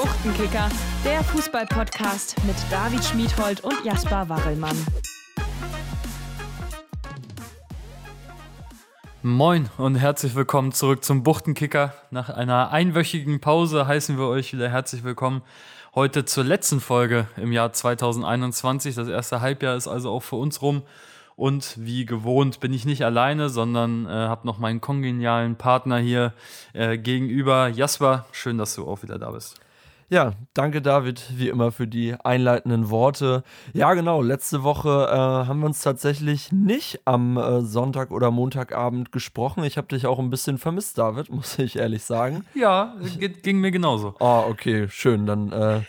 Buchtenkicker, der Fußball-Podcast mit David Schmiedhold und Jasper Warrelmann. Moin und herzlich willkommen zurück zum Buchtenkicker. Nach einer einwöchigen Pause heißen wir euch wieder herzlich willkommen. Heute zur letzten Folge im Jahr 2021. Das erste Halbjahr ist also auch für uns rum. Und wie gewohnt bin ich nicht alleine, sondern äh, habe noch meinen kongenialen Partner hier äh, gegenüber. Jasper, schön, dass du auch wieder da bist. Ja, danke David, wie immer für die einleitenden Worte. Ja, genau, letzte Woche äh, haben wir uns tatsächlich nicht am äh, Sonntag oder Montagabend gesprochen. Ich habe dich auch ein bisschen vermisst, David, muss ich ehrlich sagen. Ja, ging mir genauso. Oh, okay, schön. Dann äh,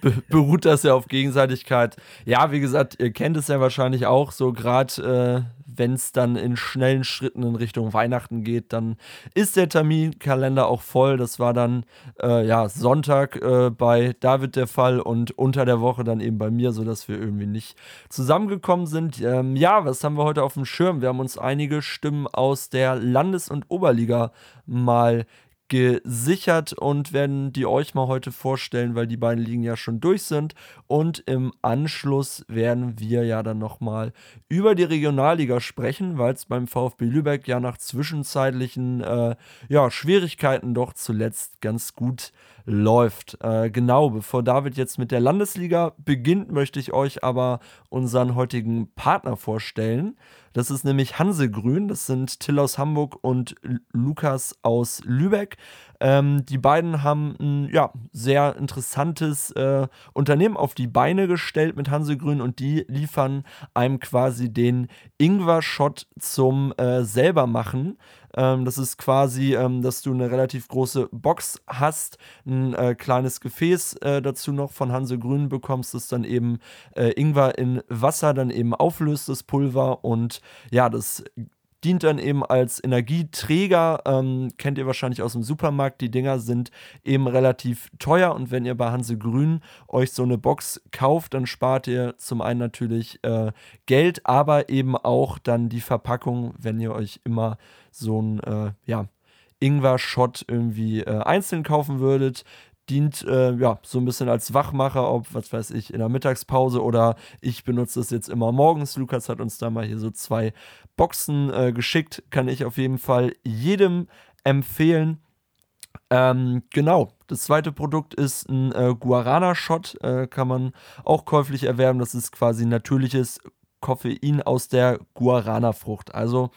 be beruht das ja auf Gegenseitigkeit. Ja, wie gesagt, ihr kennt es ja wahrscheinlich auch, so gerade äh, wenn es dann in schnellen Schritten in Richtung Weihnachten geht, dann ist der Terminkalender auch voll. Das war dann äh, ja Sonntag äh, bei David der Fall und unter der Woche dann eben bei mir, sodass wir irgendwie nicht zusammengekommen sind. Ähm, ja, was haben wir heute auf dem Schirm? Wir haben uns einige Stimmen aus der Landes- und Oberliga mal gesichert und werden die euch mal heute vorstellen, weil die beiden Ligen ja schon durch sind. Und im Anschluss werden wir ja dann nochmal über die Regionalliga sprechen, weil es beim VfB Lübeck ja nach zwischenzeitlichen äh, ja, Schwierigkeiten doch zuletzt ganz gut läuft. Äh, genau, bevor David jetzt mit der Landesliga beginnt, möchte ich euch aber unseren heutigen Partner vorstellen. Das ist nämlich Hansegrün. Das sind Till aus Hamburg und Lukas aus Lübeck. Ähm, die beiden haben ein ja, sehr interessantes äh, Unternehmen auf die Beine gestellt mit Hansegrün und die liefern einem quasi den Ingwer-Shot zum äh, selbermachen. Ähm, das ist quasi, ähm, dass du eine relativ große Box hast, ein äh, kleines Gefäß äh, dazu noch von Hanse Grün bekommst, das dann eben äh, Ingwer in Wasser dann eben auflöst, das Pulver. Und ja, das dient dann eben als Energieträger. Ähm, kennt ihr wahrscheinlich aus dem Supermarkt. Die Dinger sind eben relativ teuer und wenn ihr bei Hanse Grün euch so eine Box kauft, dann spart ihr zum einen natürlich äh, Geld, aber eben auch dann die Verpackung, wenn ihr euch immer so ein äh, ja, Ingwer-Shot irgendwie äh, einzeln kaufen würdet dient äh, ja so ein bisschen als Wachmacher, ob, was weiß ich, in der Mittagspause oder ich benutze es jetzt immer morgens. Lukas hat uns da mal hier so zwei Boxen äh, geschickt, kann ich auf jeden Fall jedem empfehlen. Ähm, genau, das zweite Produkt ist ein äh, Guarana-Shot, äh, kann man auch käuflich erwerben. Das ist quasi natürliches Koffein aus der Guarana-Frucht. Also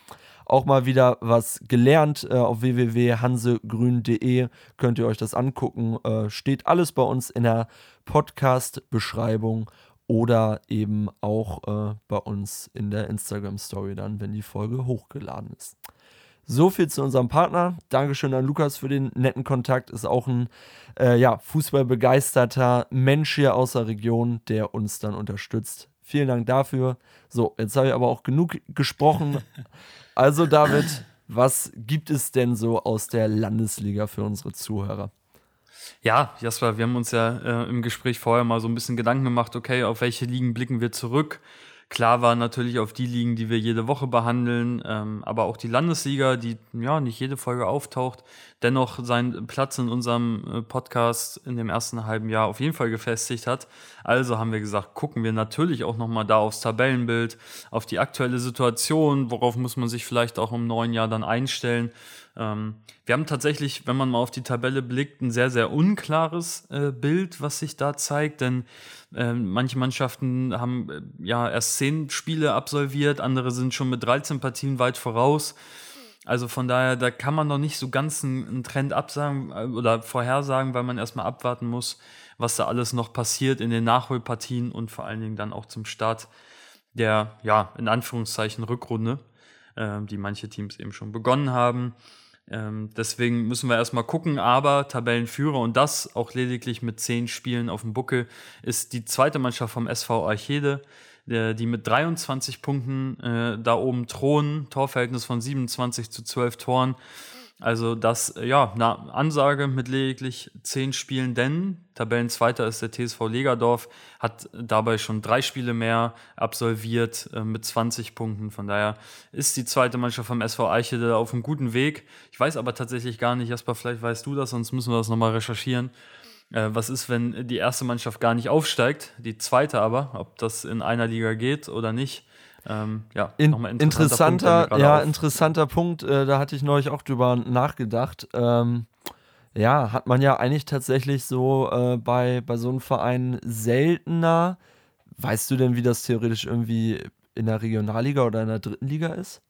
auch mal wieder was gelernt. Äh, auf www.hansegrün.de könnt ihr euch das angucken. Äh, steht alles bei uns in der Podcast-Beschreibung oder eben auch äh, bei uns in der Instagram-Story dann, wenn die Folge hochgeladen ist. So viel zu unserem Partner. Dankeschön an Lukas für den netten Kontakt. Ist auch ein äh, ja, fußballbegeisterter Mensch hier aus der Region, der uns dann unterstützt. Vielen Dank dafür. So, jetzt habe ich aber auch genug gesprochen. Also, David, was gibt es denn so aus der Landesliga für unsere Zuhörer? Ja, Jasper, wir haben uns ja äh, im Gespräch vorher mal so ein bisschen Gedanken gemacht, okay, auf welche Ligen blicken wir zurück? Klar war natürlich auf die Ligen, die wir jede Woche behandeln, ähm, aber auch die Landesliga, die ja nicht jede Folge auftaucht, dennoch seinen Platz in unserem äh, Podcast in dem ersten halben Jahr auf jeden Fall gefestigt hat. Also haben wir gesagt, gucken wir natürlich auch nochmal da aufs Tabellenbild, auf die aktuelle Situation, worauf muss man sich vielleicht auch im neuen Jahr dann einstellen. Ähm, wir haben tatsächlich, wenn man mal auf die Tabelle blickt, ein sehr, sehr unklares äh, Bild, was sich da zeigt, denn äh, manche Mannschaften haben äh, ja erst zehn Spiele absolviert, andere sind schon mit 13 Partien weit voraus. Also von daher, da kann man noch nicht so ganz einen, Trend absagen äh, oder vorhersagen, weil man erstmal abwarten muss, was da alles noch passiert in den Nachholpartien und vor allen Dingen dann auch zum Start der, ja, in Anführungszeichen Rückrunde, äh, die manche Teams eben schon begonnen haben. Ähm, deswegen müssen wir erstmal gucken, aber Tabellenführer und das auch lediglich mit zehn Spielen auf dem Buckel ist die zweite Mannschaft vom SV Archede, der, die mit 23 Punkten äh, da oben thronen, Torverhältnis von 27 zu 12 Toren. Also das, äh, ja, eine Ansage mit lediglich zehn Spielen, denn Tabellenzweiter ist der TSV Legerdorf, hat dabei schon drei Spiele mehr absolviert äh, mit 20 Punkten. Von daher ist die zweite Mannschaft vom SV Eichede auf einem guten Weg. Ich weiß aber tatsächlich gar nicht, Jasper, vielleicht weißt du das, sonst müssen wir das nochmal recherchieren. Äh, was ist, wenn die erste Mannschaft gar nicht aufsteigt, die zweite aber, ob das in einer Liga geht oder nicht? Ähm, ja, In, interessanter, interessanter Punkt, ja, interessanter Punkt. Äh, da hatte ich neulich auch drüber nachgedacht. Ähm, ja, hat man ja eigentlich tatsächlich so äh, bei, bei so einem Verein seltener. Weißt du denn, wie das theoretisch irgendwie in der Regionalliga oder in der dritten Liga ist?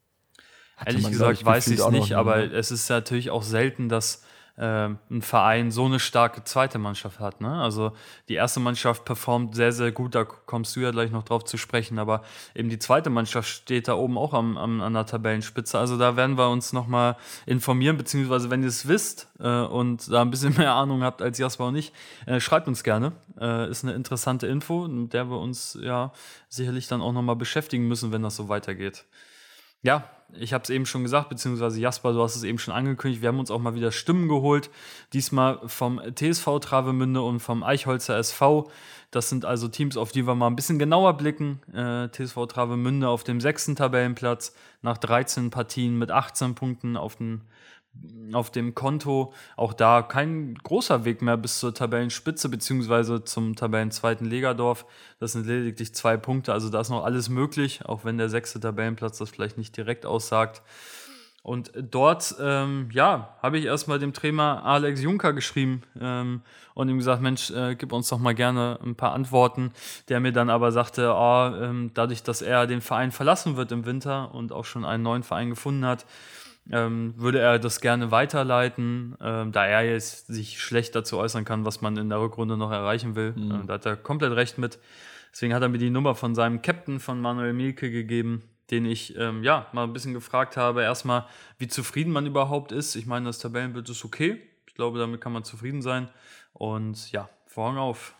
Hatte Ehrlich man, gesagt, ich, weiß ich es nicht, aber ne? es ist natürlich auch selten, dass ein Verein so eine starke zweite Mannschaft hat. Ne? Also die erste Mannschaft performt sehr, sehr gut, da kommst du ja gleich noch drauf zu sprechen, aber eben die zweite Mannschaft steht da oben auch am, am, an der Tabellenspitze. Also da werden wir uns nochmal informieren, beziehungsweise wenn ihr es wisst äh, und da ein bisschen mehr Ahnung habt als Jasper und ich, äh, schreibt uns gerne. Äh, ist eine interessante Info, mit der wir uns ja sicherlich dann auch nochmal beschäftigen müssen, wenn das so weitergeht. Ja, ich habe es eben schon gesagt, beziehungsweise Jasper, du hast es eben schon angekündigt, wir haben uns auch mal wieder Stimmen geholt. Diesmal vom TSV Travemünde und vom Eichholzer SV. Das sind also Teams, auf die wir mal ein bisschen genauer blicken. Äh, TSV Travemünde auf dem sechsten Tabellenplatz nach 13 Partien mit 18 Punkten auf dem auf dem Konto. Auch da kein großer Weg mehr bis zur Tabellenspitze beziehungsweise zum Tabellenzweiten Legerdorf. Das sind lediglich zwei Punkte, also da ist noch alles möglich, auch wenn der sechste Tabellenplatz das vielleicht nicht direkt aussagt. Und dort, ähm, ja, habe ich erstmal dem Trainer Alex Juncker geschrieben ähm, und ihm gesagt, Mensch, äh, gib uns doch mal gerne ein paar Antworten. Der mir dann aber sagte, oh, ähm, dadurch, dass er den Verein verlassen wird im Winter und auch schon einen neuen Verein gefunden hat, ähm, würde er das gerne weiterleiten, ähm, da er jetzt sich schlecht dazu äußern kann, was man in der Rückrunde noch erreichen will. Mhm. Ähm, da hat er komplett recht mit. Deswegen hat er mir die Nummer von seinem Captain von Manuel Mielke gegeben, den ich ähm, ja mal ein bisschen gefragt habe. Erstmal, wie zufrieden man überhaupt ist. Ich meine, das Tabellenbild ist okay. Ich glaube, damit kann man zufrieden sein. Und ja, Vorhang auf.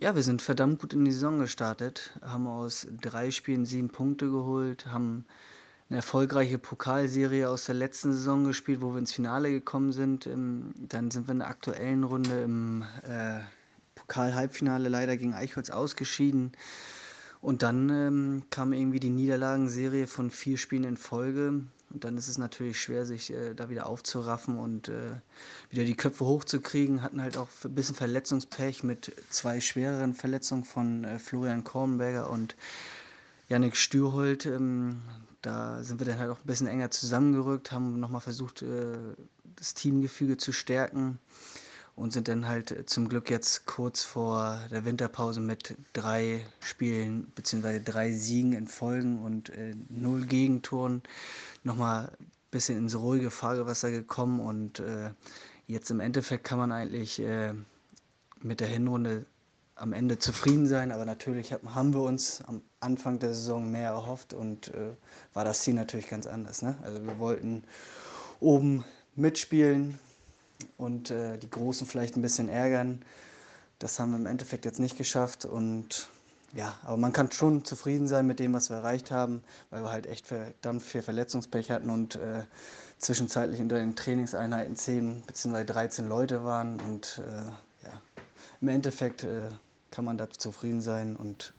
Ja, wir sind verdammt gut in die Saison gestartet, haben aus drei Spielen sieben Punkte geholt, haben eine erfolgreiche Pokalserie aus der letzten Saison gespielt, wo wir ins Finale gekommen sind. Dann sind wir in der aktuellen Runde im äh, Pokal-Halbfinale leider gegen Eichholz ausgeschieden. Und dann ähm, kam irgendwie die Niederlagenserie von vier Spielen in Folge. Und dann ist es natürlich schwer, sich äh, da wieder aufzuraffen und äh, wieder die Köpfe hochzukriegen. Hatten halt auch ein bisschen Verletzungspech mit zwei schwereren Verletzungen von äh, Florian Kornberger und Yannick Stürholt. Ähm, da sind wir dann halt auch ein bisschen enger zusammengerückt, haben nochmal versucht, äh, das Teamgefüge zu stärken und sind dann halt zum Glück jetzt kurz vor der Winterpause mit drei Spielen bzw. drei Siegen in Folgen und äh, null Gegentoren nochmal ein bisschen ins ruhige Fahrgewasser gekommen und äh, jetzt im Endeffekt kann man eigentlich äh, mit der Hinrunde am Ende zufrieden sein, aber natürlich haben wir uns am Anfang der Saison mehr erhofft und äh, war das Ziel natürlich ganz anders. Ne? Also wir wollten oben mitspielen und äh, die Großen vielleicht ein bisschen ärgern. Das haben wir im Endeffekt jetzt nicht geschafft und ja, aber man kann schon zufrieden sein mit dem, was wir erreicht haben, weil wir halt echt verdammt viel Verletzungspech hatten und äh, zwischenzeitlich unter den Trainingseinheiten 10 bzw. 13 Leute waren und äh, ja, im Endeffekt äh, kann man da zufrieden sein und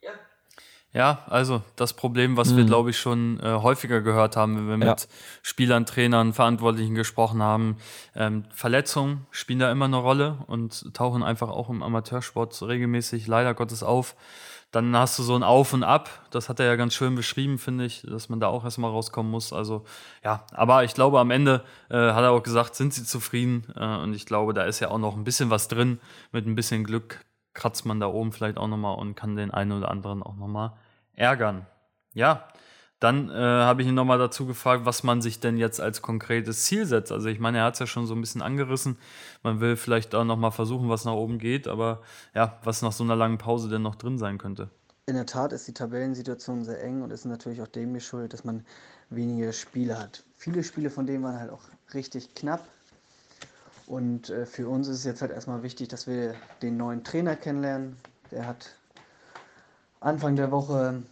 ja. Ja, also das Problem, was mhm. wir, glaube ich, schon äh, häufiger gehört haben, wenn wir ja. mit Spielern, Trainern, Verantwortlichen gesprochen haben. Ähm, Verletzungen spielen da immer eine Rolle und tauchen einfach auch im Amateursport regelmäßig leider Gottes auf. Dann hast du so ein Auf und Ab. Das hat er ja ganz schön beschrieben, finde ich, dass man da auch erstmal rauskommen muss. Also ja, aber ich glaube, am Ende äh, hat er auch gesagt, sind sie zufrieden. Äh, und ich glaube, da ist ja auch noch ein bisschen was drin. Mit ein bisschen Glück kratzt man da oben vielleicht auch nochmal und kann den einen oder anderen auch nochmal ärgern. Ja, dann äh, habe ich ihn nochmal dazu gefragt, was man sich denn jetzt als konkretes Ziel setzt. Also ich meine, er hat es ja schon so ein bisschen angerissen. Man will vielleicht auch nochmal versuchen, was nach oben geht, aber ja, was nach so einer langen Pause denn noch drin sein könnte. In der Tat ist die Tabellensituation sehr eng und ist natürlich auch dem geschuldet, dass man wenige Spiele hat. Viele Spiele von denen waren halt auch richtig knapp. Und äh, für uns ist es jetzt halt erstmal wichtig, dass wir den neuen Trainer kennenlernen. Der hat Anfang der Woche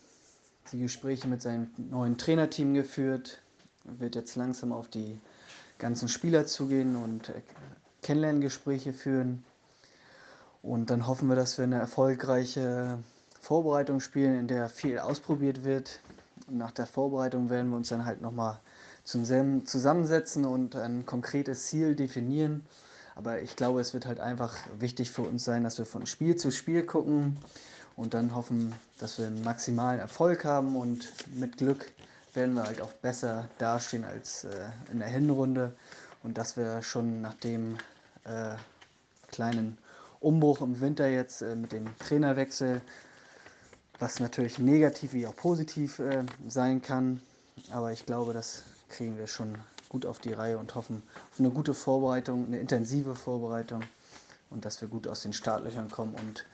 die Gespräche mit seinem neuen Trainerteam geführt, wird jetzt langsam auf die ganzen Spieler zugehen und äh, Kennenlerngespräche führen. Und dann hoffen wir, dass wir eine erfolgreiche Vorbereitung spielen, in der viel ausprobiert wird. Und nach der Vorbereitung werden wir uns dann halt nochmal zusammensetzen und ein konkretes Ziel definieren. Aber ich glaube, es wird halt einfach wichtig für uns sein, dass wir von Spiel zu Spiel gucken und dann hoffen, dass wir maximalen Erfolg haben und mit Glück werden wir halt auch besser dastehen als äh, in der Hinrunde. Und dass wir schon nach dem äh, kleinen Umbruch im Winter jetzt äh, mit dem Trainerwechsel, was natürlich negativ wie auch positiv äh, sein kann, aber ich glaube, das kriegen wir schon gut auf die Reihe und hoffen auf eine gute Vorbereitung, eine intensive Vorbereitung und dass wir gut aus den Startlöchern kommen und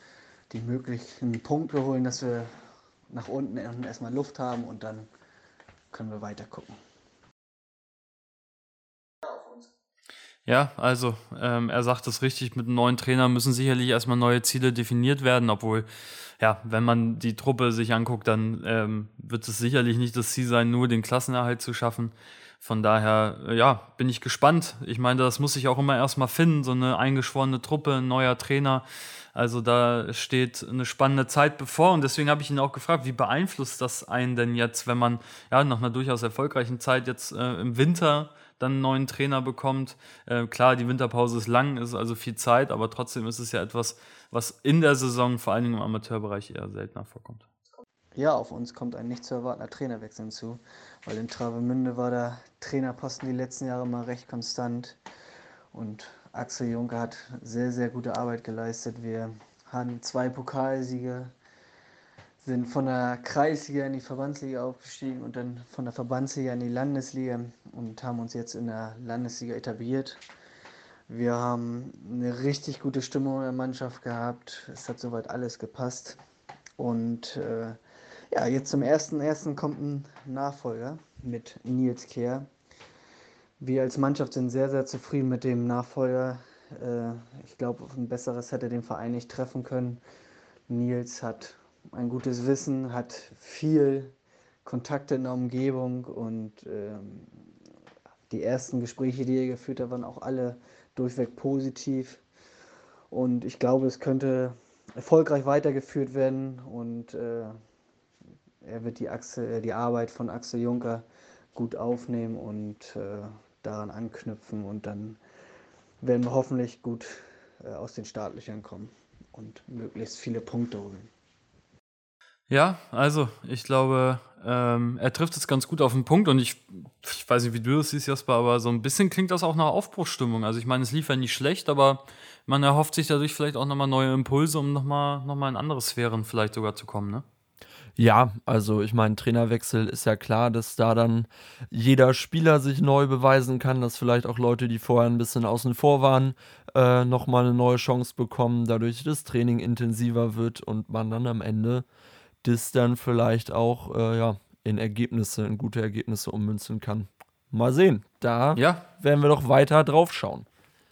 die möglichen Punkte holen, dass wir nach unten erstmal Luft haben und dann können wir weiter gucken. Ja, also ähm, er sagt es richtig, mit einem neuen Trainer müssen sicherlich erstmal neue Ziele definiert werden, obwohl, ja, wenn man die Truppe sich anguckt, dann ähm, wird es sicherlich nicht das Ziel sein, nur den Klassenerhalt zu schaffen. Von daher, äh, ja, bin ich gespannt. Ich meine, das muss sich auch immer erstmal finden, so eine eingeschworene Truppe, ein neuer Trainer. Also da steht eine spannende Zeit bevor und deswegen habe ich ihn auch gefragt, wie beeinflusst das einen denn jetzt, wenn man ja nach einer durchaus erfolgreichen Zeit jetzt äh, im Winter dann einen neuen Trainer bekommt. Äh, klar, die Winterpause ist lang, ist also viel Zeit, aber trotzdem ist es ja etwas, was in der Saison vor allen Dingen im Amateurbereich eher seltener vorkommt. Ja, auf uns kommt ein nicht zu erwartender Trainerwechsel hinzu, weil in Travemünde war der Trainerposten die letzten Jahre mal recht konstant und Axel Juncker hat sehr, sehr gute Arbeit geleistet. Wir hatten zwei Pokalsiege, sind von der Kreisliga in die Verbandsliga aufgestiegen und dann von der Verbandsliga in die Landesliga und haben uns jetzt in der Landesliga etabliert. Wir haben eine richtig gute Stimmung in der Mannschaft gehabt. Es hat soweit alles gepasst. Und äh, ja, jetzt zum ersten ersten kommt ein Nachfolger mit Nils Kehr. Wir als Mannschaft sind sehr, sehr zufrieden mit dem Nachfolger. Äh, ich glaube, ein besseres hätte den Verein nicht treffen können. Nils hat ein gutes Wissen, hat viel Kontakte in der Umgebung und ähm, die ersten Gespräche, die er geführt hat, waren auch alle durchweg positiv. Und ich glaube, es könnte erfolgreich weitergeführt werden und äh, er wird die, Axel, die Arbeit von Axel Juncker gut aufnehmen und äh, daran anknüpfen und dann werden wir hoffentlich gut äh, aus den Startlöchern kommen und möglichst viele Punkte holen. Ja, also ich glaube, ähm, er trifft es ganz gut auf den Punkt und ich, ich weiß nicht, wie du das siehst, Jasper, aber so ein bisschen klingt das auch nach Aufbruchsstimmung. Also ich meine, es lief ja nicht schlecht, aber man erhofft sich dadurch vielleicht auch nochmal neue Impulse, um nochmal noch mal in andere Sphären vielleicht sogar zu kommen, ne? Ja, also ich meine, Trainerwechsel ist ja klar, dass da dann jeder Spieler sich neu beweisen kann, dass vielleicht auch Leute, die vorher ein bisschen außen vor waren, äh, nochmal eine neue Chance bekommen, dadurch das Training intensiver wird und man dann am Ende das dann vielleicht auch äh, ja, in Ergebnisse, in gute Ergebnisse ummünzen kann. Mal sehen, da ja. werden wir doch weiter drauf schauen.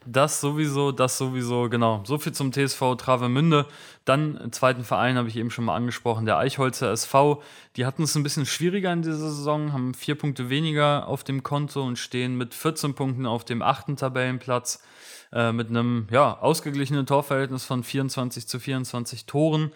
Das sowieso, das sowieso, genau. So viel zum TSV Travemünde. Dann zweiten Verein habe ich eben schon mal angesprochen, der Eichholzer SV. Die hatten es ein bisschen schwieriger in dieser Saison, haben vier Punkte weniger auf dem Konto und stehen mit 14 Punkten auf dem achten Tabellenplatz äh, mit einem ja, ausgeglichenen Torverhältnis von 24 zu 24 Toren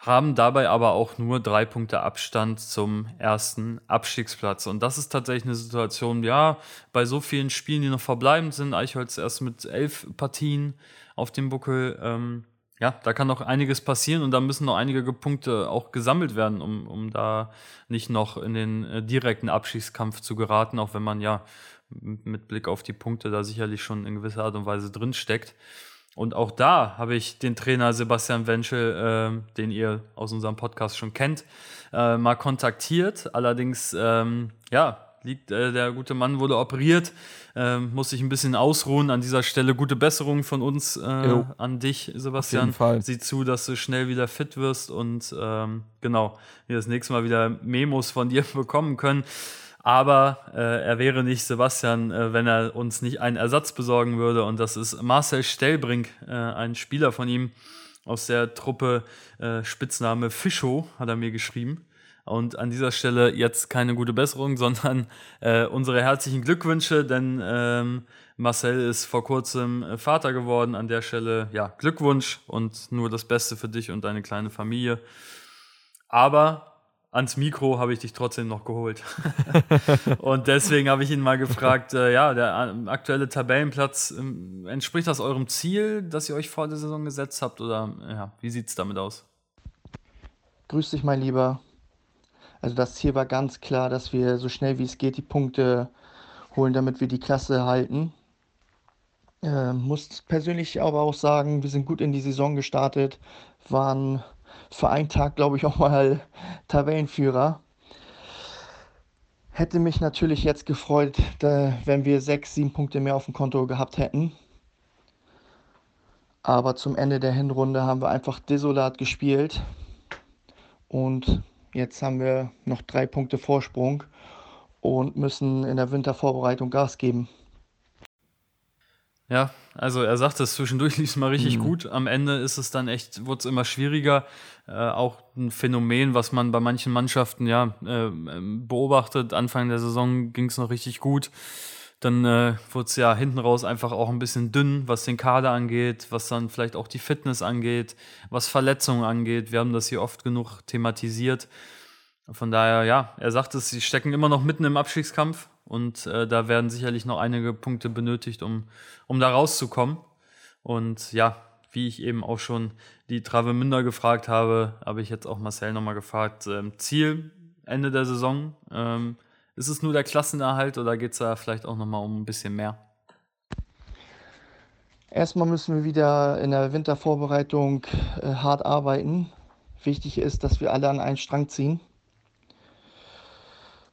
haben dabei aber auch nur drei Punkte Abstand zum ersten Abstiegsplatz. Und das ist tatsächlich eine Situation, ja, bei so vielen Spielen, die noch verbleibend sind, Eichholz erst mit elf Partien auf dem Buckel, ähm, ja, da kann noch einiges passieren und da müssen noch einige Punkte auch gesammelt werden, um, um da nicht noch in den äh, direkten Abstiegskampf zu geraten, auch wenn man ja mit Blick auf die Punkte da sicherlich schon in gewisser Art und Weise drinsteckt. steckt. Und auch da habe ich den Trainer Sebastian Wenschel, äh, den ihr aus unserem Podcast schon kennt, äh, mal kontaktiert. Allerdings, ähm, ja, liegt äh, der gute Mann wurde operiert, ähm, muss sich ein bisschen ausruhen. An dieser Stelle gute Besserung von uns äh, an dich, Sebastian. Auf jeden Fall. Sieh zu, dass du schnell wieder fit wirst und ähm, genau, wir das nächste Mal wieder Memos von dir bekommen können. Aber äh, er wäre nicht Sebastian, äh, wenn er uns nicht einen Ersatz besorgen würde. Und das ist Marcel Stellbrink, äh, ein Spieler von ihm aus der Truppe äh, Spitzname Fischo, hat er mir geschrieben. Und an dieser Stelle jetzt keine gute Besserung, sondern äh, unsere herzlichen Glückwünsche, denn ähm, Marcel ist vor kurzem äh, Vater geworden. An der Stelle, ja, Glückwunsch und nur das Beste für dich und deine kleine Familie. Aber ans Mikro habe ich dich trotzdem noch geholt. und deswegen habe ich ihn mal gefragt, äh, ja, der äh, aktuelle Tabellenplatz, äh, entspricht das eurem Ziel, das ihr euch vor der Saison gesetzt habt oder ja, wie sieht es damit aus? Grüß dich, mein Lieber. Also das Ziel war ganz klar, dass wir so schnell wie es geht die Punkte holen, damit wir die Klasse halten. Äh, muss persönlich aber auch sagen, wir sind gut in die Saison gestartet, waren für einen Tag, glaube ich, auch mal Tabellenführer. Hätte mich natürlich jetzt gefreut, wenn wir sechs, sieben Punkte mehr auf dem Konto gehabt hätten. Aber zum Ende der Hinrunde haben wir einfach desolat gespielt. Und jetzt haben wir noch drei Punkte Vorsprung und müssen in der Wintervorbereitung Gas geben. Ja, also er sagt es zwischendurch lief es mal richtig mhm. gut. Am Ende ist es dann echt, wurde es immer schwieriger. Äh, auch ein Phänomen, was man bei manchen Mannschaften ja äh, beobachtet. Anfang der Saison ging es noch richtig gut. Dann äh, wurde es ja hinten raus einfach auch ein bisschen dünn, was den Kader angeht, was dann vielleicht auch die Fitness angeht, was Verletzungen angeht. Wir haben das hier oft genug thematisiert. Von daher, ja, er sagt es, sie stecken immer noch mitten im Abstiegskampf und äh, da werden sicherlich noch einige Punkte benötigt, um, um da rauszukommen. Und ja, wie ich eben auch schon die Travemünder gefragt habe, habe ich jetzt auch Marcel nochmal gefragt, ähm, Ziel Ende der Saison, ähm, ist es nur der Klassenerhalt oder geht es da vielleicht auch nochmal um ein bisschen mehr? Erstmal müssen wir wieder in der Wintervorbereitung äh, hart arbeiten. Wichtig ist, dass wir alle an einen Strang ziehen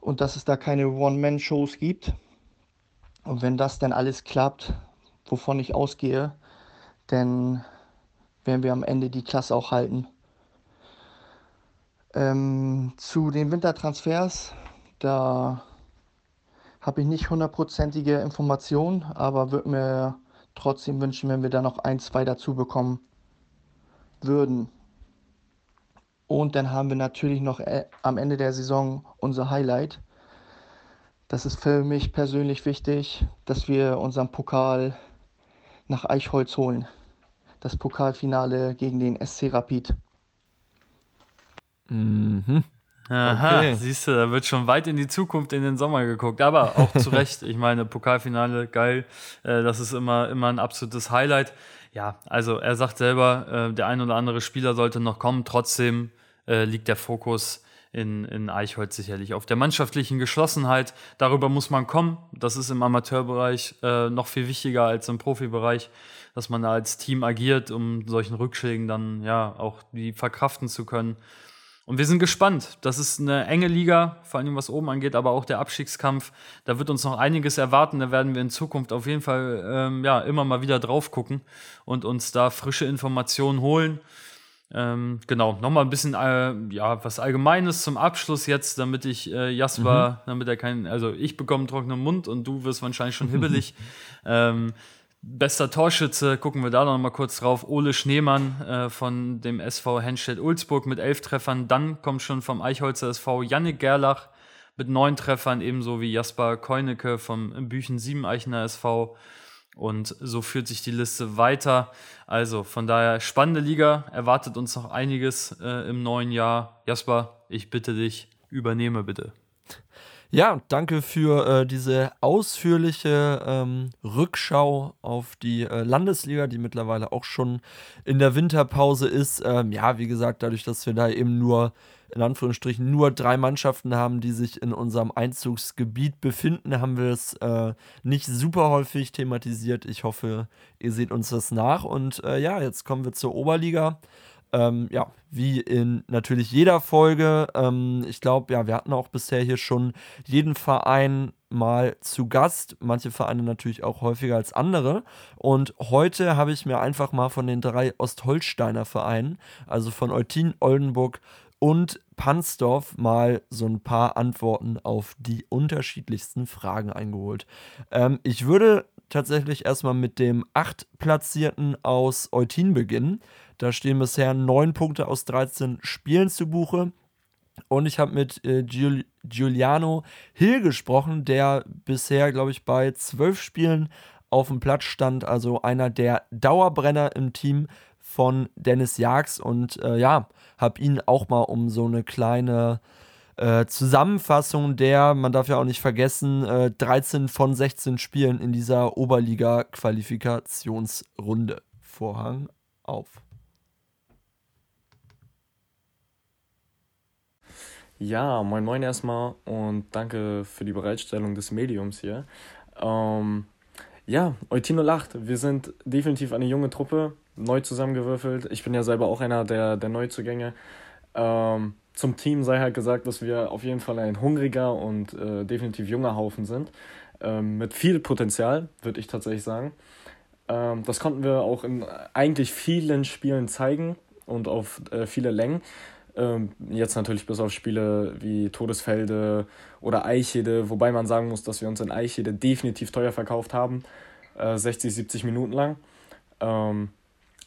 und dass es da keine One-Man-Shows gibt. Und wenn das dann alles klappt, wovon ich ausgehe, dann werden wir am Ende die Klasse auch halten. Ähm, zu den Wintertransfers, da habe ich nicht hundertprozentige Informationen, aber würde mir trotzdem wünschen, wenn wir da noch ein, zwei dazu bekommen würden. Und dann haben wir natürlich noch äh, am Ende der Saison unser Highlight. Das ist für mich persönlich wichtig, dass wir unseren Pokal nach Eichholz holen. Das Pokalfinale gegen den SC Rapid. Mhm. Aha, okay. siehst du, da wird schon weit in die Zukunft, in den Sommer geguckt. Aber auch zu Recht, ich meine, Pokalfinale, geil. Äh, das ist immer, immer ein absolutes Highlight. Ja, also er sagt selber, äh, der ein oder andere Spieler sollte noch kommen. Trotzdem äh, liegt der Fokus in, in Eichholz sicherlich auf der mannschaftlichen Geschlossenheit. Darüber muss man kommen. Das ist im Amateurbereich äh, noch viel wichtiger als im Profibereich, dass man da als Team agiert, um solchen Rückschlägen dann ja auch die verkraften zu können. Und wir sind gespannt. Das ist eine enge Liga, vor allem was oben angeht, aber auch der Abstiegskampf. Da wird uns noch einiges erwarten. Da werden wir in Zukunft auf jeden Fall ähm, ja, immer mal wieder drauf gucken und uns da frische Informationen holen. Ähm, genau, nochmal ein bisschen äh, ja, was Allgemeines zum Abschluss jetzt, damit ich äh, Jasper, mhm. damit er keinen, also ich bekomme einen trockenen Mund und du wirst wahrscheinlich schon hibbelig. ähm, bester Torschütze, gucken wir da noch mal kurz drauf. Ole Schneemann äh, von dem SV Henstedt-Ulzburg mit elf Treffern. Dann kommt schon vom Eichholzer SV Jannik Gerlach mit neun Treffern, ebenso wie Jasper Keunecke vom Büchen Siebeneichener SV. Und so führt sich die Liste weiter. Also von daher spannende Liga, erwartet uns noch einiges äh, im neuen Jahr. Jasper, ich bitte dich, übernehme bitte. Ja, danke für äh, diese ausführliche ähm, Rückschau auf die äh, Landesliga, die mittlerweile auch schon in der Winterpause ist. Ähm, ja, wie gesagt, dadurch, dass wir da eben nur in Anführungsstrichen nur drei Mannschaften haben, die sich in unserem Einzugsgebiet befinden, haben wir es äh, nicht super häufig thematisiert. Ich hoffe, ihr seht uns das nach. Und äh, ja, jetzt kommen wir zur Oberliga. Ähm, ja, wie in natürlich jeder Folge. Ähm, ich glaube, ja, wir hatten auch bisher hier schon jeden Verein mal zu Gast. Manche Vereine natürlich auch häufiger als andere. Und heute habe ich mir einfach mal von den drei Ostholsteiner Vereinen, also von Eutin, Oldenburg und Pansdorf mal so ein paar Antworten auf die unterschiedlichsten Fragen eingeholt. Ähm, ich würde tatsächlich erstmal mit dem achtplatzierten aus Eutin beginnen. Da stehen bisher neun Punkte aus 13 Spielen zu Buche. Und ich habe mit äh, Giul Giuliano Hill gesprochen, der bisher, glaube ich, bei zwölf Spielen auf dem Platz stand. Also einer der Dauerbrenner im Team von Dennis Jags. Und äh, ja, habe ihn auch mal um so eine kleine äh, Zusammenfassung der, man darf ja auch nicht vergessen, äh, 13 von 16 Spielen in dieser Oberliga-Qualifikationsrunde. Vorhang auf. Ja, moin moin erstmal und danke für die Bereitstellung des Mediums hier. Ähm, ja, Eutino lacht. Wir sind definitiv eine junge Truppe, neu zusammengewürfelt. Ich bin ja selber auch einer der, der Neuzugänge. Ähm, zum Team sei halt gesagt, dass wir auf jeden Fall ein hungriger und äh, definitiv junger Haufen sind. Ähm, mit viel Potenzial, würde ich tatsächlich sagen. Ähm, das konnten wir auch in eigentlich vielen Spielen zeigen und auf äh, viele Längen. Ähm, jetzt natürlich bis auf Spiele wie Todesfelde oder Eichede, wobei man sagen muss, dass wir uns in Eichede definitiv teuer verkauft haben, äh, 60, 70 Minuten lang. Ähm,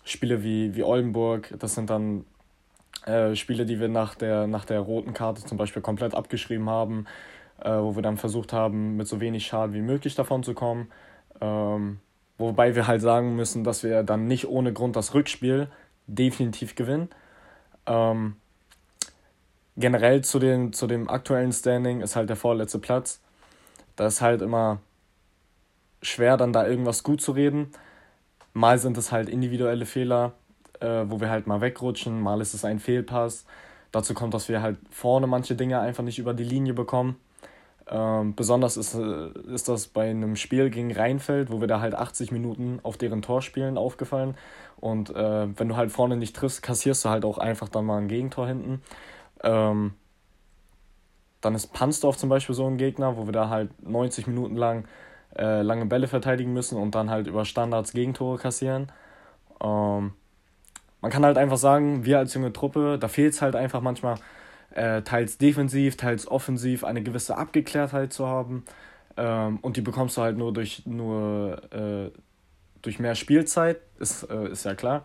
Spiele wie, wie Oldenburg, das sind dann äh, Spiele, die wir nach der, nach der roten Karte zum Beispiel komplett abgeschrieben haben, äh, wo wir dann versucht haben, mit so wenig Schaden wie möglich davon zu kommen. Ähm, wobei wir halt sagen müssen, dass wir dann nicht ohne Grund das Rückspiel definitiv gewinnen. Ähm, generell zu, den, zu dem aktuellen Standing ist halt der vorletzte Platz. Da ist halt immer schwer, dann da irgendwas gut zu reden. Mal sind es halt individuelle Fehler, äh, wo wir halt mal wegrutschen, mal ist es ein Fehlpass. Dazu kommt, dass wir halt vorne manche Dinge einfach nicht über die Linie bekommen. Ähm, besonders ist, äh, ist das bei einem Spiel gegen Rheinfeld, wo wir da halt 80 Minuten auf deren Tor spielen, aufgefallen. Und äh, wenn du halt vorne nicht triffst, kassierst du halt auch einfach dann mal ein Gegentor hinten. Ähm, dann ist Pansdorf zum Beispiel so ein Gegner, wo wir da halt 90 Minuten lang äh, lange Bälle verteidigen müssen und dann halt über Standards Gegentore kassieren. Ähm, man kann halt einfach sagen, wir als junge Truppe, da fehlt es halt einfach manchmal äh, teils defensiv, teils offensiv eine gewisse Abgeklärtheit zu haben. Ähm, und die bekommst du halt nur durch, nur, äh, durch mehr Spielzeit, ist, äh, ist ja klar.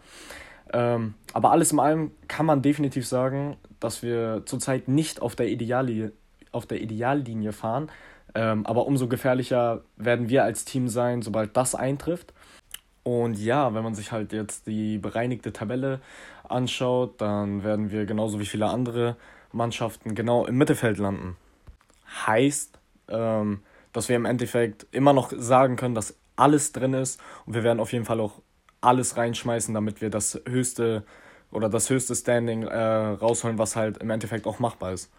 Ähm, aber alles in allem kann man definitiv sagen, dass wir zurzeit nicht auf der, Ideallinie, auf der Ideallinie fahren. Ähm, aber umso gefährlicher werden wir als Team sein, sobald das eintrifft. Und ja, wenn man sich halt jetzt die bereinigte Tabelle anschaut, dann werden wir genauso wie viele andere Mannschaften genau im Mittelfeld landen. Heißt, ähm, dass wir im Endeffekt immer noch sagen können, dass alles drin ist und wir werden auf jeden Fall auch alles reinschmeißen, damit wir das höchste oder das höchste Standing äh, rausholen, was halt im Endeffekt auch machbar ist.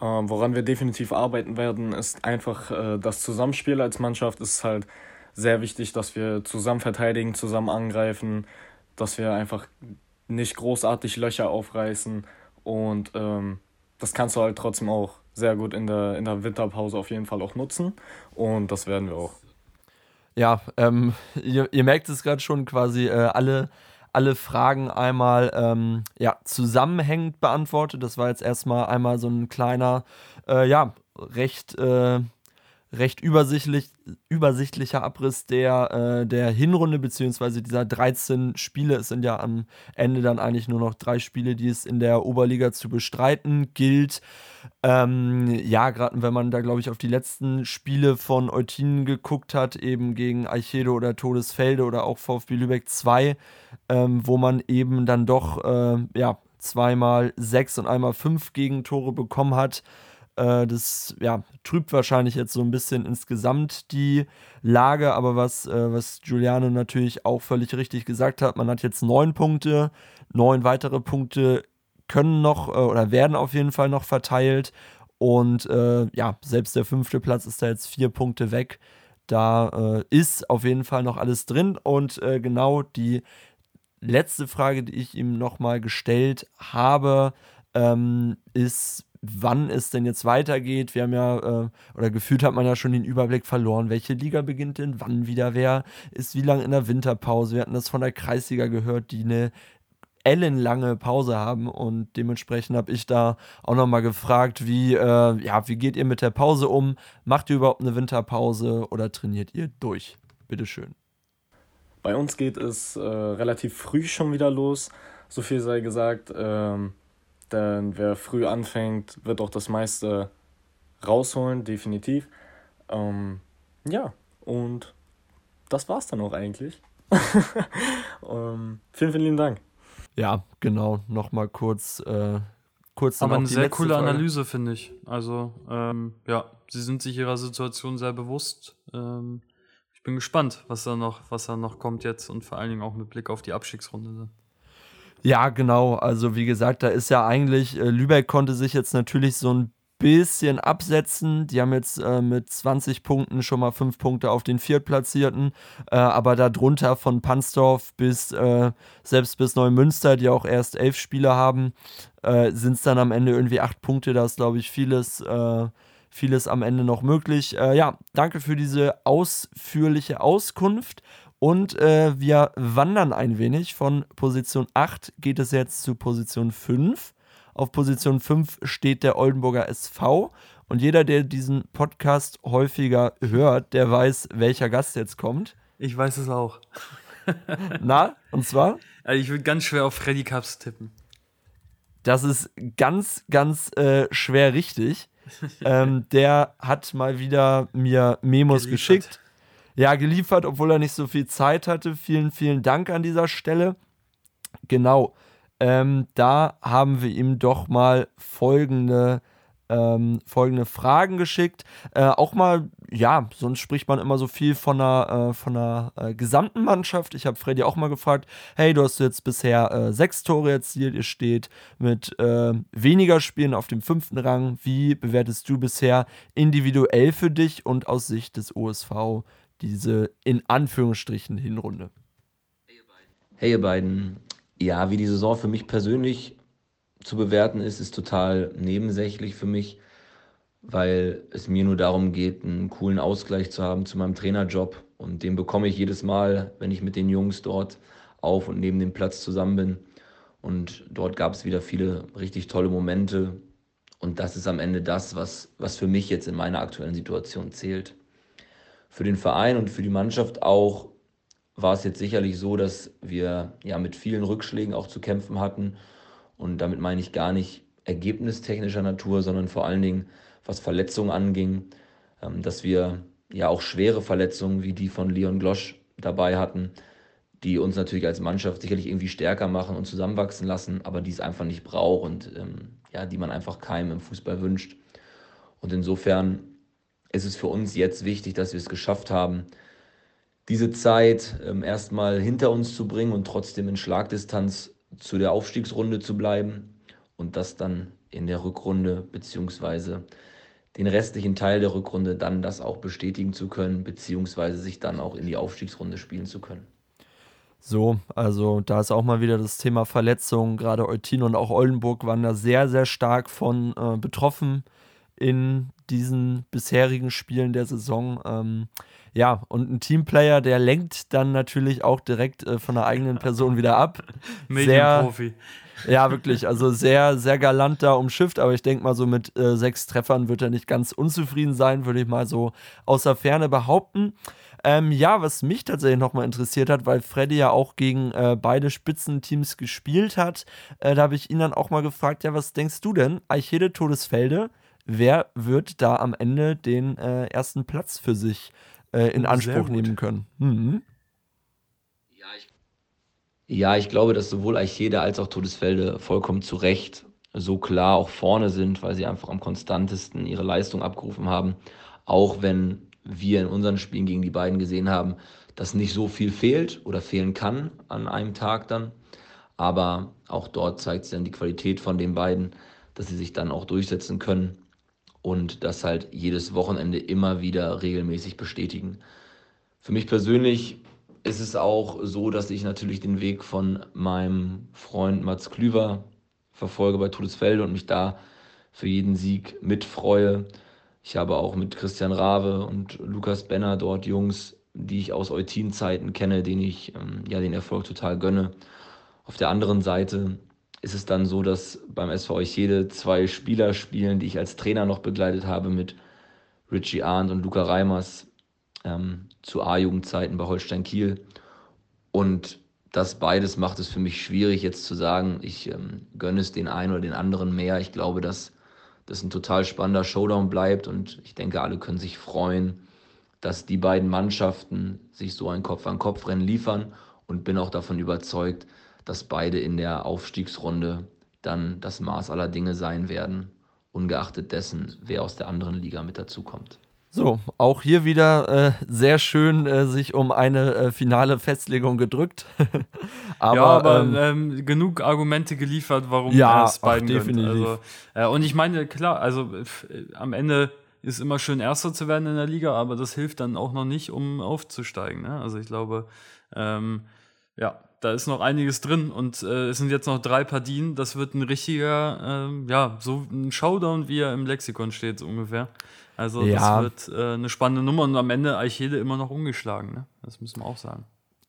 Ähm, woran wir definitiv arbeiten werden, ist einfach äh, das Zusammenspiel als Mannschaft. Es ist halt sehr wichtig, dass wir zusammen verteidigen, zusammen angreifen, dass wir einfach nicht großartig Löcher aufreißen und ähm, das kannst du halt trotzdem auch sehr gut in der, in der Winterpause auf jeden Fall auch nutzen und das werden wir auch. Ja, ähm, ihr, ihr merkt es gerade schon quasi äh, alle alle Fragen einmal ähm, ja, zusammenhängend beantwortet. Das war jetzt erstmal einmal so ein kleiner, äh, ja, recht äh, recht übersichtlich, übersichtlicher Abriss der, äh, der Hinrunde, beziehungsweise dieser 13 Spiele. Es sind ja am Ende dann eigentlich nur noch drei Spiele, die es in der Oberliga zu bestreiten gilt. Ähm, ja, gerade wenn man da, glaube ich, auf die letzten Spiele von Eutin geguckt hat, eben gegen Eichedo oder Todesfelde oder auch VfB Lübeck 2, ähm, wo man eben dann doch, äh, ja, zweimal sechs und einmal fünf Gegentore bekommen hat. Äh, das ja, trübt wahrscheinlich jetzt so ein bisschen insgesamt die Lage, aber was, äh, was Giuliano natürlich auch völlig richtig gesagt hat, man hat jetzt neun Punkte, neun weitere Punkte können noch äh, oder werden auf jeden Fall noch verteilt. Und äh, ja, selbst der fünfte Platz ist da jetzt vier Punkte weg. Da äh, ist auf jeden Fall noch alles drin. Und genau die letzte Frage, die ich ihm nochmal gestellt habe, ähm, ist, wann es denn jetzt weitergeht. Wir haben ja, äh, oder gefühlt hat man ja schon den Überblick verloren, welche Liga beginnt denn, wann wieder wer ist wie lange in der Winterpause. Wir hatten das von der Kreisliga gehört, die eine ellenlange Pause haben und dementsprechend habe ich da auch nochmal gefragt, wie, äh, ja, wie geht ihr mit der Pause um? Macht ihr überhaupt eine Winterpause oder trainiert ihr durch? Bitteschön. Bei uns geht es äh, relativ früh schon wieder los. So viel sei gesagt. Ähm denn wer früh anfängt, wird auch das meiste rausholen, definitiv. Ähm, ja, und das war's dann auch eigentlich. ähm, vielen, vielen lieben Dank. Ja, genau. Nochmal kurz äh, kurz Aber eine sehr coole Frage. Analyse, finde ich. Also, ähm, ja, sie sind sich ihrer Situation sehr bewusst. Ähm, ich bin gespannt, was da noch, was da noch kommt jetzt und vor allen Dingen auch mit Blick auf die Abstiegsrunde. Ja, genau. Also wie gesagt, da ist ja eigentlich, äh, Lübeck konnte sich jetzt natürlich so ein bisschen absetzen. Die haben jetzt äh, mit 20 Punkten schon mal 5 Punkte auf den Viertplatzierten. Äh, aber darunter von Pansdorf bis äh, selbst bis Neumünster, die auch erst elf Spieler haben, äh, sind es dann am Ende irgendwie 8 Punkte. Da ist, glaube ich, vieles, äh, vieles am Ende noch möglich. Äh, ja, danke für diese ausführliche Auskunft. Und wir wandern ein wenig. Von Position 8 geht es jetzt zu Position 5. Auf Position 5 steht der Oldenburger SV. Und jeder, der diesen Podcast häufiger hört, der weiß, welcher Gast jetzt kommt. Ich weiß es auch. Na, und zwar? Also ich würde ganz schwer auf Freddy Cups tippen. Das ist ganz, ganz äh, schwer richtig. ähm, der hat mal wieder mir Memos geliefert. geschickt. Ja, geliefert, obwohl er nicht so viel Zeit hatte. Vielen, vielen Dank an dieser Stelle. Genau. Ähm, da haben wir ihm doch mal folgende, ähm, folgende Fragen geschickt. Äh, auch mal, ja, sonst spricht man immer so viel von einer, äh, von einer äh, gesamten Mannschaft. Ich habe Freddy auch mal gefragt, hey, du hast jetzt bisher äh, sechs Tore erzielt, ihr steht mit äh, weniger Spielen auf dem fünften Rang. Wie bewertest du bisher individuell für dich und aus Sicht des OSV diese in Anführungsstrichen Hinrunde? Hey ihr beiden, ja, wie die Saison für mich persönlich zu bewerten ist, ist total nebensächlich für mich, weil es mir nur darum geht, einen coolen Ausgleich zu haben zu meinem Trainerjob. Und den bekomme ich jedes Mal, wenn ich mit den Jungs dort auf und neben dem Platz zusammen bin. Und dort gab es wieder viele richtig tolle Momente. Und das ist am Ende das, was, was für mich jetzt in meiner aktuellen Situation zählt. Für den Verein und für die Mannschaft auch war es jetzt sicherlich so, dass wir ja mit vielen Rückschlägen auch zu kämpfen hatten. Und damit meine ich gar nicht ergebnistechnischer Natur, sondern vor allen Dingen, was Verletzungen anging, ähm, dass wir ja auch schwere Verletzungen wie die von Leon Glosch dabei hatten, die uns natürlich als Mannschaft sicherlich irgendwie stärker machen und zusammenwachsen lassen, aber die es einfach nicht braucht und ähm, ja, die man einfach keinem im Fußball wünscht. Und insofern ist es für uns jetzt wichtig, dass wir es geschafft haben, diese Zeit ähm, erstmal hinter uns zu bringen und trotzdem in Schlagdistanz zu der Aufstiegsrunde zu bleiben und das dann in der Rückrunde beziehungsweise den restlichen Teil der Rückrunde dann das auch bestätigen zu können, beziehungsweise sich dann auch in die Aufstiegsrunde spielen zu können. So, also da ist auch mal wieder das Thema Verletzungen. Gerade Eutin und auch Oldenburg waren da sehr, sehr stark von äh, betroffen in diesen bisherigen Spielen der Saison. Ähm, ja, und ein Teamplayer, der lenkt dann natürlich auch direkt äh, von der eigenen Person wieder ab. Medienprofi. Ja, wirklich. Also sehr, sehr galant da umschifft, aber ich denke mal, so mit äh, sechs Treffern wird er nicht ganz unzufrieden sein, würde ich mal so außer Ferne behaupten. Ähm, ja, was mich tatsächlich nochmal interessiert hat, weil Freddy ja auch gegen äh, beide Spitzenteams gespielt hat, äh, da habe ich ihn dann auch mal gefragt, ja, was denkst du denn? Eichede Todesfelde, wer wird da am Ende den äh, ersten Platz für sich äh, in Anspruch nehmen können. Mhm. Ja, ich, ja, ich glaube, dass sowohl Eichede als auch Todesfelde vollkommen zu Recht so klar auch vorne sind, weil sie einfach am konstantesten ihre Leistung abgerufen haben. Auch wenn wir in unseren Spielen gegen die beiden gesehen haben, dass nicht so viel fehlt oder fehlen kann an einem Tag dann. Aber auch dort zeigt sich dann die Qualität von den beiden, dass sie sich dann auch durchsetzen können und das halt jedes Wochenende immer wieder regelmäßig bestätigen. Für mich persönlich ist es auch so, dass ich natürlich den Weg von meinem Freund Mats Klüver verfolge bei Todesfelde und mich da für jeden Sieg mitfreue. Ich habe auch mit Christian Rabe und Lukas Benner dort Jungs, die ich aus Eutin-Zeiten kenne, denen ich ähm, ja den Erfolg total gönne. Auf der anderen Seite ist es dann so, dass beim SV jede zwei Spieler spielen, die ich als Trainer noch begleitet habe mit Richie Arndt und Luca Reimers ähm, zu A-Jugendzeiten bei Holstein Kiel. Und das beides macht es für mich schwierig, jetzt zu sagen, ich ähm, gönne es den einen oder den anderen mehr. Ich glaube, dass das ein total spannender Showdown bleibt und ich denke, alle können sich freuen, dass die beiden Mannschaften sich so ein Kopf-an-Kopf-Rennen liefern und bin auch davon überzeugt, dass beide in der Aufstiegsrunde dann das Maß aller Dinge sein werden, ungeachtet dessen, wer aus der anderen Liga mit dazukommt. So, auch hier wieder äh, sehr schön äh, sich um eine äh, finale Festlegung gedrückt. aber, ja, aber ähm, ähm, genug Argumente geliefert, warum ja, es beiden ach, definitiv. Also, äh, und ich meine, klar, also am Ende ist immer schön Erster zu werden in der Liga, aber das hilft dann auch noch nicht, um aufzusteigen. Ne? Also ich glaube, ähm, ja, da ist noch einiges drin und äh, es sind jetzt noch drei Partien. Das wird ein richtiger, äh, ja, so ein Showdown, wie er im Lexikon steht, so ungefähr. Also ja. das wird äh, eine spannende Nummer und am Ende Eichede immer noch ungeschlagen. Ne? Das müssen wir auch sagen.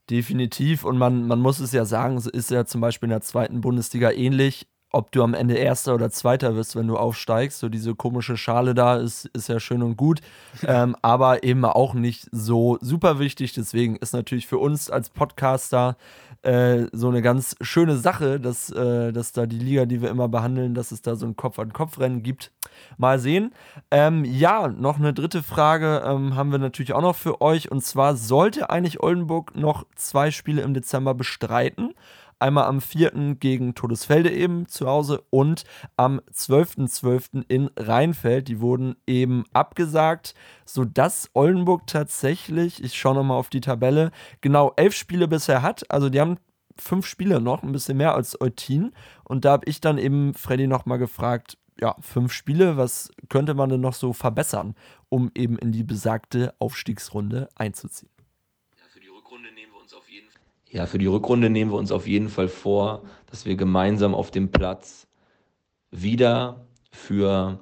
Definitiv und man, man muss es ja sagen, es ist ja zum Beispiel in der zweiten Bundesliga ähnlich ob du am Ende Erster oder Zweiter wirst, wenn du aufsteigst. So diese komische Schale da ist, ist ja schön und gut, ähm, aber eben auch nicht so super wichtig. Deswegen ist natürlich für uns als Podcaster äh, so eine ganz schöne Sache, dass, äh, dass da die Liga, die wir immer behandeln, dass es da so ein Kopf-an-Kopf-Rennen gibt. Mal sehen. Ähm, ja, noch eine dritte Frage ähm, haben wir natürlich auch noch für euch. Und zwar sollte eigentlich Oldenburg noch zwei Spiele im Dezember bestreiten? Einmal am 4. gegen Todesfelde eben zu Hause und am 12.12. .12. in Rheinfeld. Die wurden eben abgesagt, sodass Oldenburg tatsächlich, ich schaue nochmal auf die Tabelle, genau elf Spiele bisher hat. Also die haben fünf Spiele noch, ein bisschen mehr als Eutin. Und da habe ich dann eben Freddy nochmal gefragt, ja, fünf Spiele, was könnte man denn noch so verbessern, um eben in die besagte Aufstiegsrunde einzuziehen? Ja, für die Rückrunde nehmen wir uns auf jeden Fall vor, dass wir gemeinsam auf dem Platz wieder für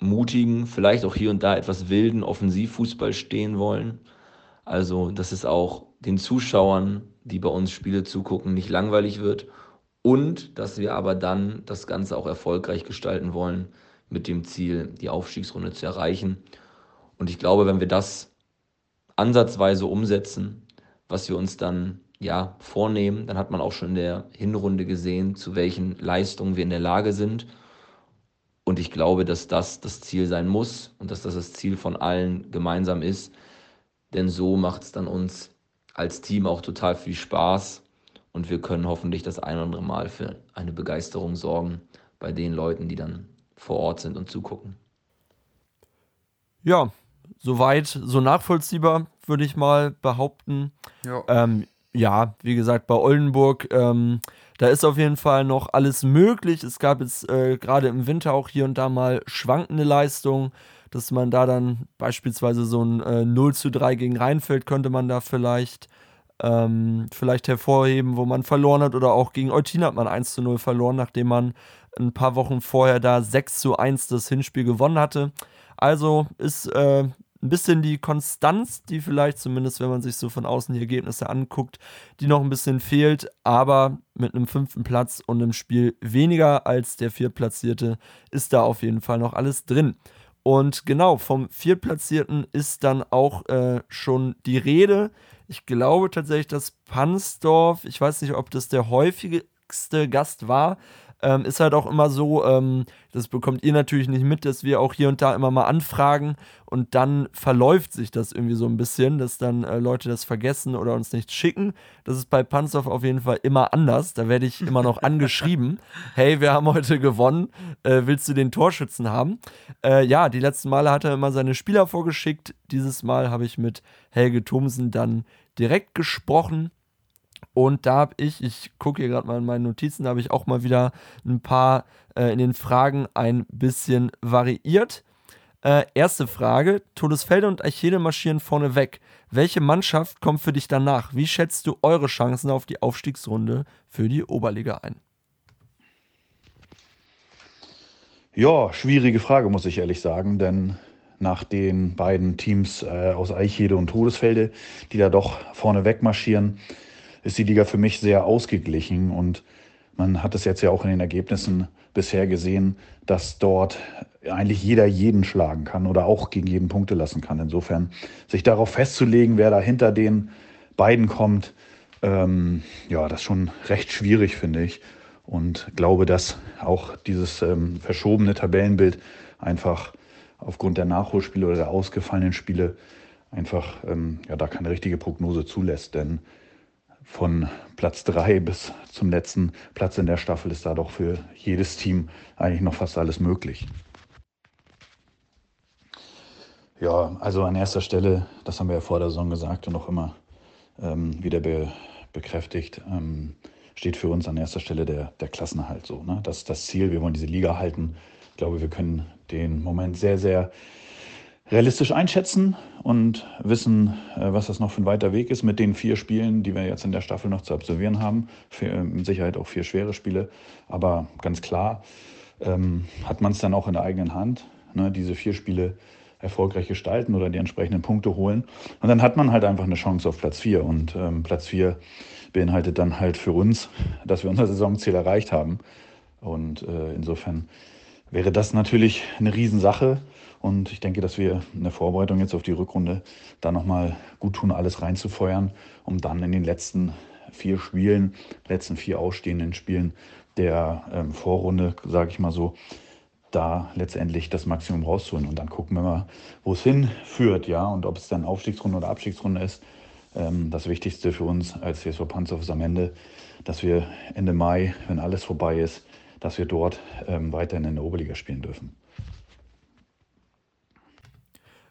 mutigen, vielleicht auch hier und da etwas wilden Offensivfußball stehen wollen. Also, dass es auch den Zuschauern, die bei uns Spiele zugucken, nicht langweilig wird und dass wir aber dann das Ganze auch erfolgreich gestalten wollen mit dem Ziel, die Aufstiegsrunde zu erreichen. Und ich glaube, wenn wir das ansatzweise umsetzen, was wir uns dann ja, vornehmen, dann hat man auch schon in der Hinrunde gesehen, zu welchen Leistungen wir in der Lage sind. Und ich glaube, dass das das Ziel sein muss und dass das das Ziel von allen gemeinsam ist. Denn so macht es dann uns als Team auch total viel Spaß und wir können hoffentlich das ein oder andere Mal für eine Begeisterung sorgen bei den Leuten, die dann vor Ort sind und zugucken. Ja, soweit, so nachvollziehbar, würde ich mal behaupten. Ja. Ähm, ja, wie gesagt, bei Oldenburg, ähm, da ist auf jeden Fall noch alles möglich. Es gab jetzt äh, gerade im Winter auch hier und da mal schwankende Leistungen, dass man da dann beispielsweise so ein äh, 0 zu 3 gegen Rheinfeld könnte man da vielleicht, ähm, vielleicht hervorheben, wo man verloren hat. Oder auch gegen Eutin hat man 1 zu 0 verloren, nachdem man ein paar Wochen vorher da 6 zu 1 das Hinspiel gewonnen hatte. Also ist äh, ein bisschen die Konstanz, die vielleicht zumindest, wenn man sich so von außen die Ergebnisse anguckt, die noch ein bisschen fehlt, aber mit einem fünften Platz und einem Spiel weniger als der Viertplatzierte ist da auf jeden Fall noch alles drin. Und genau, vom Viertplatzierten ist dann auch äh, schon die Rede. Ich glaube tatsächlich, dass Pansdorf, ich weiß nicht, ob das der häufigste Gast war, ähm, ist halt auch immer so, ähm, das bekommt ihr natürlich nicht mit, dass wir auch hier und da immer mal anfragen und dann verläuft sich das irgendwie so ein bisschen, dass dann äh, Leute das vergessen oder uns nichts schicken. Das ist bei Panzerf auf jeden Fall immer anders. Da werde ich immer noch angeschrieben. hey, wir haben heute gewonnen. Äh, willst du den Torschützen haben? Äh, ja, die letzten Male hat er immer seine Spieler vorgeschickt. Dieses Mal habe ich mit Helge Thomsen dann direkt gesprochen. Und da habe ich, ich gucke hier gerade mal in meinen Notizen, da habe ich auch mal wieder ein paar äh, in den Fragen ein bisschen variiert. Äh, erste Frage: Todesfelde und Achille marschieren vorne weg. Welche Mannschaft kommt für dich danach? Wie schätzt du eure Chancen auf die Aufstiegsrunde für die Oberliga ein? Ja, schwierige Frage, muss ich ehrlich sagen, denn nach den beiden Teams äh, aus Eichede und Todesfelde, die da doch vorne weg marschieren, ist die Liga für mich sehr ausgeglichen und man hat es jetzt ja auch in den Ergebnissen bisher gesehen, dass dort eigentlich jeder jeden schlagen kann oder auch gegen jeden Punkte lassen kann. Insofern sich darauf festzulegen, wer da hinter den beiden kommt, ähm, ja, das ist schon recht schwierig, finde ich. Und glaube, dass auch dieses ähm, verschobene Tabellenbild einfach aufgrund der Nachholspiele oder der ausgefallenen Spiele einfach ähm, ja, da keine richtige Prognose zulässt. Denn von Platz 3 bis zum letzten Platz in der Staffel ist da doch für jedes Team eigentlich noch fast alles möglich. Ja, also an erster Stelle, das haben wir ja vor der Saison gesagt und auch immer ähm, wieder be bekräftigt, ähm, steht für uns an erster Stelle der, der Klassenerhalt so. Ne? Das ist das Ziel, wir wollen diese Liga halten. Ich glaube, wir können den Moment sehr, sehr realistisch einschätzen und wissen, äh, was das noch für ein weiter Weg ist mit den vier Spielen, die wir jetzt in der Staffel noch zu absolvieren haben. Für, äh, mit Sicherheit auch vier schwere Spiele. Aber ganz klar ähm, hat man es dann auch in der eigenen Hand, ne, diese vier Spiele erfolgreich gestalten oder die entsprechenden Punkte holen. Und dann hat man halt einfach eine Chance auf Platz 4. Und ähm, Platz 4 beinhaltet dann halt für uns, dass wir unser Saisonziel erreicht haben. Und äh, insofern wäre das natürlich eine Riesensache. Und ich denke, dass wir in der Vorbereitung jetzt auf die Rückrunde da nochmal gut tun, alles reinzufeuern, um dann in den letzten vier Spielen, letzten vier ausstehenden Spielen der ähm, Vorrunde, sage ich mal so, da letztendlich das Maximum rauszuholen. Und dann gucken wir mal, wo es hinführt, ja, und ob es dann Aufstiegsrunde oder Abstiegsrunde ist. Ähm, das Wichtigste für uns als CSV Panzer ist am Ende, dass wir Ende Mai, wenn alles vorbei ist, dass wir dort ähm, weiterhin in der Oberliga spielen dürfen.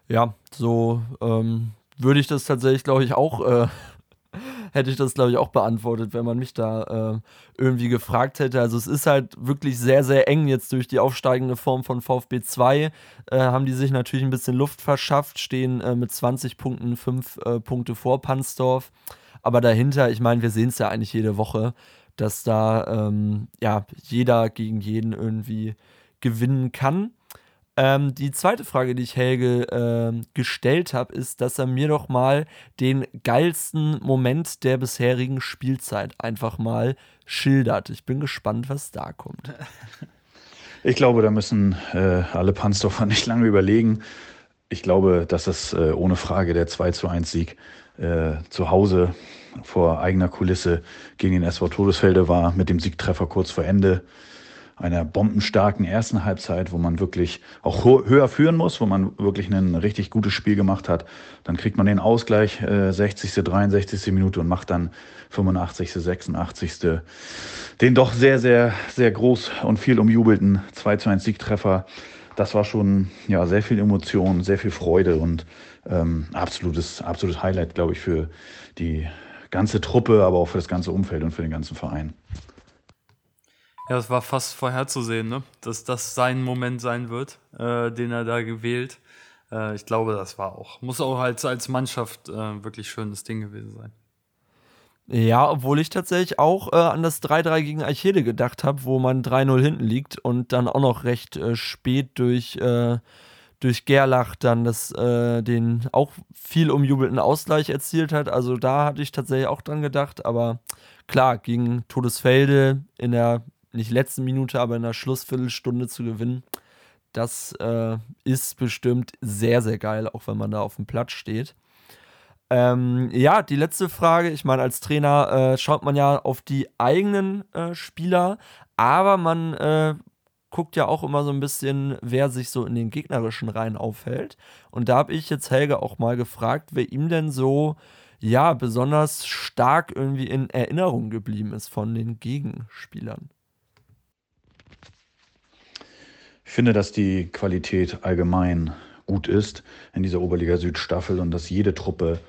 Ja, so ähm, würde ich das tatsächlich, glaube ich, auch äh, hätte ich das, glaube ich, auch beantwortet, wenn man mich da äh, irgendwie gefragt hätte. Also es ist halt wirklich sehr, sehr eng jetzt durch die aufsteigende Form von VfB 2. Äh, haben die sich natürlich ein bisschen Luft verschafft, stehen äh, mit 20 Punkten, 5 äh, Punkte vor Pansdorf. Aber dahinter, ich meine, wir sehen es ja eigentlich jede Woche, dass da ähm, ja jeder gegen jeden irgendwie gewinnen kann. Ähm, die zweite Frage, die ich Helge ähm, gestellt habe, ist, dass er mir doch mal den geilsten Moment der bisherigen Spielzeit einfach mal schildert. Ich bin gespannt, was da kommt. Ich glaube, da müssen äh, alle Pansdorfer nicht lange überlegen. Ich glaube, dass es äh, ohne Frage der 2 zu 1 Sieg äh, zu Hause vor eigener Kulisse gegen den SV Todesfelde war, mit dem Siegtreffer kurz vor Ende einer bombenstarken ersten Halbzeit, wo man wirklich auch höher führen muss, wo man wirklich ein richtig gutes Spiel gemacht hat. Dann kriegt man den Ausgleich äh, 60., 63. Minute und macht dann 85., 86. den doch sehr, sehr, sehr groß und viel umjubelten 2 zu 1 Siegtreffer. Das war schon ja, sehr viel Emotion, sehr viel Freude und ähm, absolutes, absolutes Highlight, glaube ich, für die ganze Truppe, aber auch für das ganze Umfeld und für den ganzen Verein. Ja, es war fast vorherzusehen, ne? dass das sein Moment sein wird, äh, den er da gewählt. Äh, ich glaube, das war auch, muss auch als, als Mannschaft äh, wirklich schönes Ding gewesen sein. Ja, obwohl ich tatsächlich auch äh, an das 3-3 gegen Eichede gedacht habe, wo man 3-0 hinten liegt und dann auch noch recht äh, spät durch, äh, durch Gerlach dann das, den auch viel umjubelten Ausgleich erzielt hat. Also da hatte ich tatsächlich auch dran gedacht, aber klar, gegen Todesfelde in der nicht letzten Minute, aber in der Schlussviertelstunde zu gewinnen, das äh, ist bestimmt sehr, sehr geil, auch wenn man da auf dem Platz steht. Ähm, ja, die letzte Frage. Ich meine, als Trainer äh, schaut man ja auf die eigenen äh, Spieler, aber man äh, guckt ja auch immer so ein bisschen, wer sich so in den gegnerischen Reihen aufhält. Und da habe ich jetzt Helge auch mal gefragt, wer ihm denn so, ja, besonders stark irgendwie in Erinnerung geblieben ist von den Gegenspielern. Ich finde, dass die Qualität allgemein gut ist in dieser Oberliga Süd-Staffel und dass jede Truppe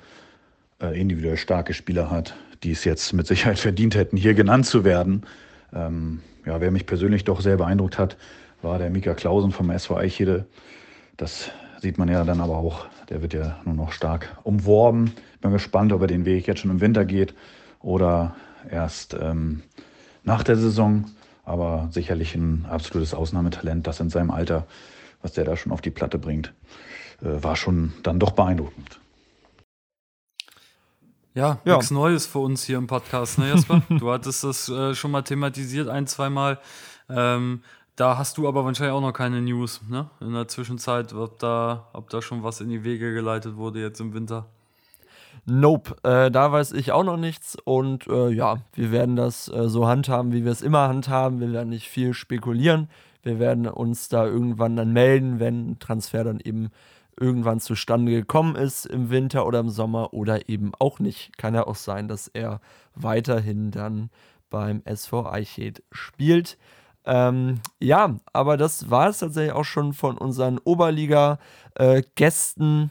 äh, individuell starke Spieler hat, die es jetzt mit Sicherheit verdient hätten, hier genannt zu werden. Ähm, ja, wer mich persönlich doch sehr beeindruckt hat, war der Mika Klausen vom SV Eichede. Das sieht man ja dann aber auch, der wird ja nur noch stark umworben. Bin gespannt, ob er den Weg jetzt schon im Winter geht oder erst ähm, nach der Saison aber sicherlich ein absolutes Ausnahmetalent, das in seinem Alter, was der da schon auf die Platte bringt, äh, war schon dann doch beeindruckend. Ja, ja. nichts Neues für uns hier im Podcast, ne, Jasper? du hattest das äh, schon mal thematisiert, ein, zweimal. Ähm, da hast du aber wahrscheinlich auch noch keine News, ne? In der Zwischenzeit, ob da, ob da schon was in die Wege geleitet wurde jetzt im Winter. Nope, äh, da weiß ich auch noch nichts und äh, ja, wir werden das äh, so handhaben, wie wir es immer handhaben. Wir werden nicht viel spekulieren. Wir werden uns da irgendwann dann melden, wenn ein Transfer dann eben irgendwann zustande gekommen ist im Winter oder im Sommer oder eben auch nicht. Kann ja auch sein, dass er weiterhin dann beim SV Eichhed spielt. Ähm, ja, aber das war es tatsächlich auch schon von unseren Oberliga-Gästen äh,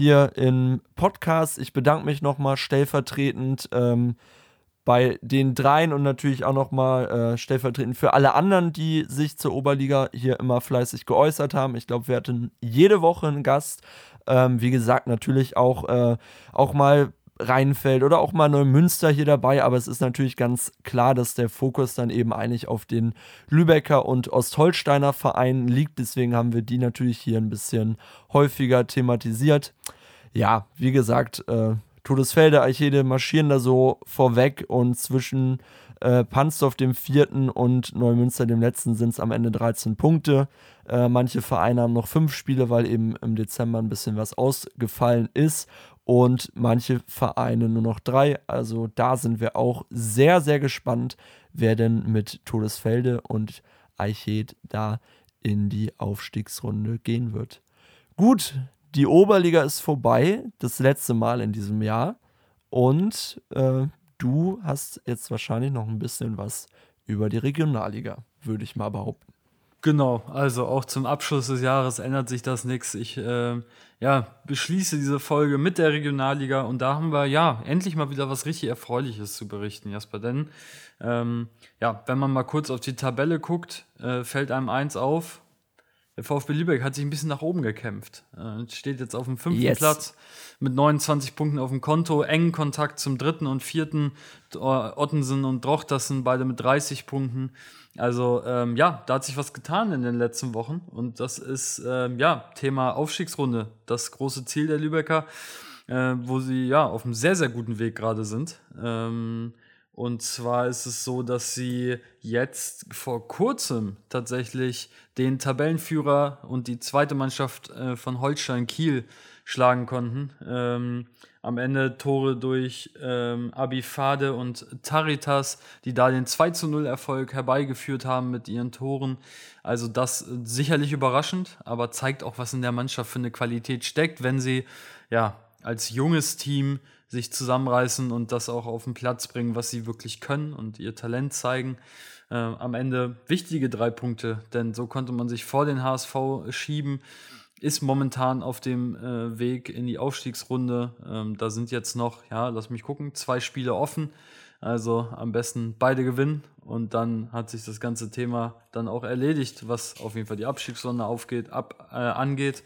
hier im Podcast. Ich bedanke mich nochmal stellvertretend ähm, bei den dreien und natürlich auch nochmal äh, stellvertretend für alle anderen, die sich zur Oberliga hier immer fleißig geäußert haben. Ich glaube, wir hatten jede Woche einen Gast. Ähm, wie gesagt, natürlich auch, äh, auch mal Rheinfeld oder auch mal Neumünster hier dabei, aber es ist natürlich ganz klar, dass der Fokus dann eben eigentlich auf den Lübecker und Ostholsteiner Vereinen liegt. Deswegen haben wir die natürlich hier ein bisschen häufiger thematisiert. Ja, wie gesagt, äh, Todesfelde, Eichede marschieren da so vorweg und zwischen äh, Pansdorf dem vierten und Neumünster dem letzten sind es am Ende 13 Punkte. Äh, manche Vereine haben noch fünf Spiele, weil eben im Dezember ein bisschen was ausgefallen ist und manche Vereine nur noch drei. Also da sind wir auch sehr, sehr gespannt, wer denn mit Todesfelde und Eiched da in die Aufstiegsrunde gehen wird. Gut, die Oberliga ist vorbei, das letzte Mal in diesem Jahr. Und äh, du hast jetzt wahrscheinlich noch ein bisschen was über die Regionalliga, würde ich mal behaupten. Genau, also auch zum Abschluss des Jahres ändert sich das nichts. Ich äh, ja, beschließe diese Folge mit der Regionalliga und da haben wir ja endlich mal wieder was richtig Erfreuliches zu berichten, Jasper. Denn ähm, ja, wenn man mal kurz auf die Tabelle guckt, äh, fällt einem eins auf. Der VfB Lübeck hat sich ein bisschen nach oben gekämpft. Äh, steht jetzt auf dem fünften yes. Platz mit 29 Punkten auf dem Konto, engen Kontakt zum dritten und vierten. Ottensen und Drochtersen beide mit 30 Punkten. Also ähm, ja, da hat sich was getan in den letzten Wochen und das ist ähm, ja Thema Aufstiegsrunde, das große Ziel der Lübecker, äh, wo sie ja auf einem sehr, sehr guten Weg gerade sind. Ähm, und zwar ist es so, dass sie jetzt vor kurzem tatsächlich den Tabellenführer und die zweite Mannschaft äh, von Holstein Kiel schlagen konnten. Am Ende Tore durch ähm, Abifade und Taritas, die da den 2 zu 0 Erfolg herbeigeführt haben mit ihren Toren. Also das äh, sicherlich überraschend, aber zeigt auch, was in der Mannschaft für eine Qualität steckt, wenn sie ja als junges Team sich zusammenreißen und das auch auf den Platz bringen, was sie wirklich können und ihr Talent zeigen. Äh, am Ende wichtige drei Punkte, denn so konnte man sich vor den HSV schieben, ist momentan auf dem äh, Weg in die Aufstiegsrunde. Ähm, da sind jetzt noch, ja, lass mich gucken, zwei Spiele offen. Also am besten beide gewinnen und dann hat sich das ganze Thema dann auch erledigt, was auf jeden Fall die Abstiegsrunde aufgeht, ab, äh, angeht.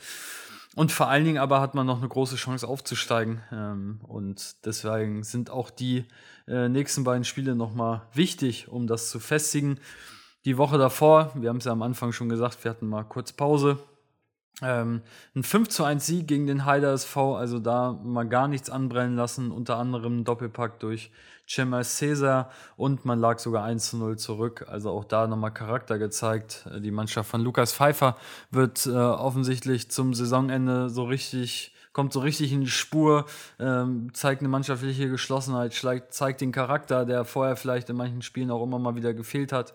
Und vor allen Dingen aber hat man noch eine große Chance aufzusteigen. Ähm, und deswegen sind auch die äh, nächsten beiden Spiele nochmal wichtig, um das zu festigen. Die Woche davor, wir haben es ja am Anfang schon gesagt, wir hatten mal kurz Pause. Ähm, ein 5 zu 1 Sieg gegen den Heider SV, also da mal gar nichts anbrennen lassen, unter anderem Doppelpack durch Cema Cesar und man lag sogar 1 zu 0 zurück. Also auch da nochmal Charakter gezeigt. Die Mannschaft von Lukas Pfeiffer wird äh, offensichtlich zum Saisonende so richtig kommt so richtig in die Spur, ähm, zeigt eine mannschaftliche Geschlossenheit, zeigt den Charakter, der vorher vielleicht in manchen Spielen auch immer mal wieder gefehlt hat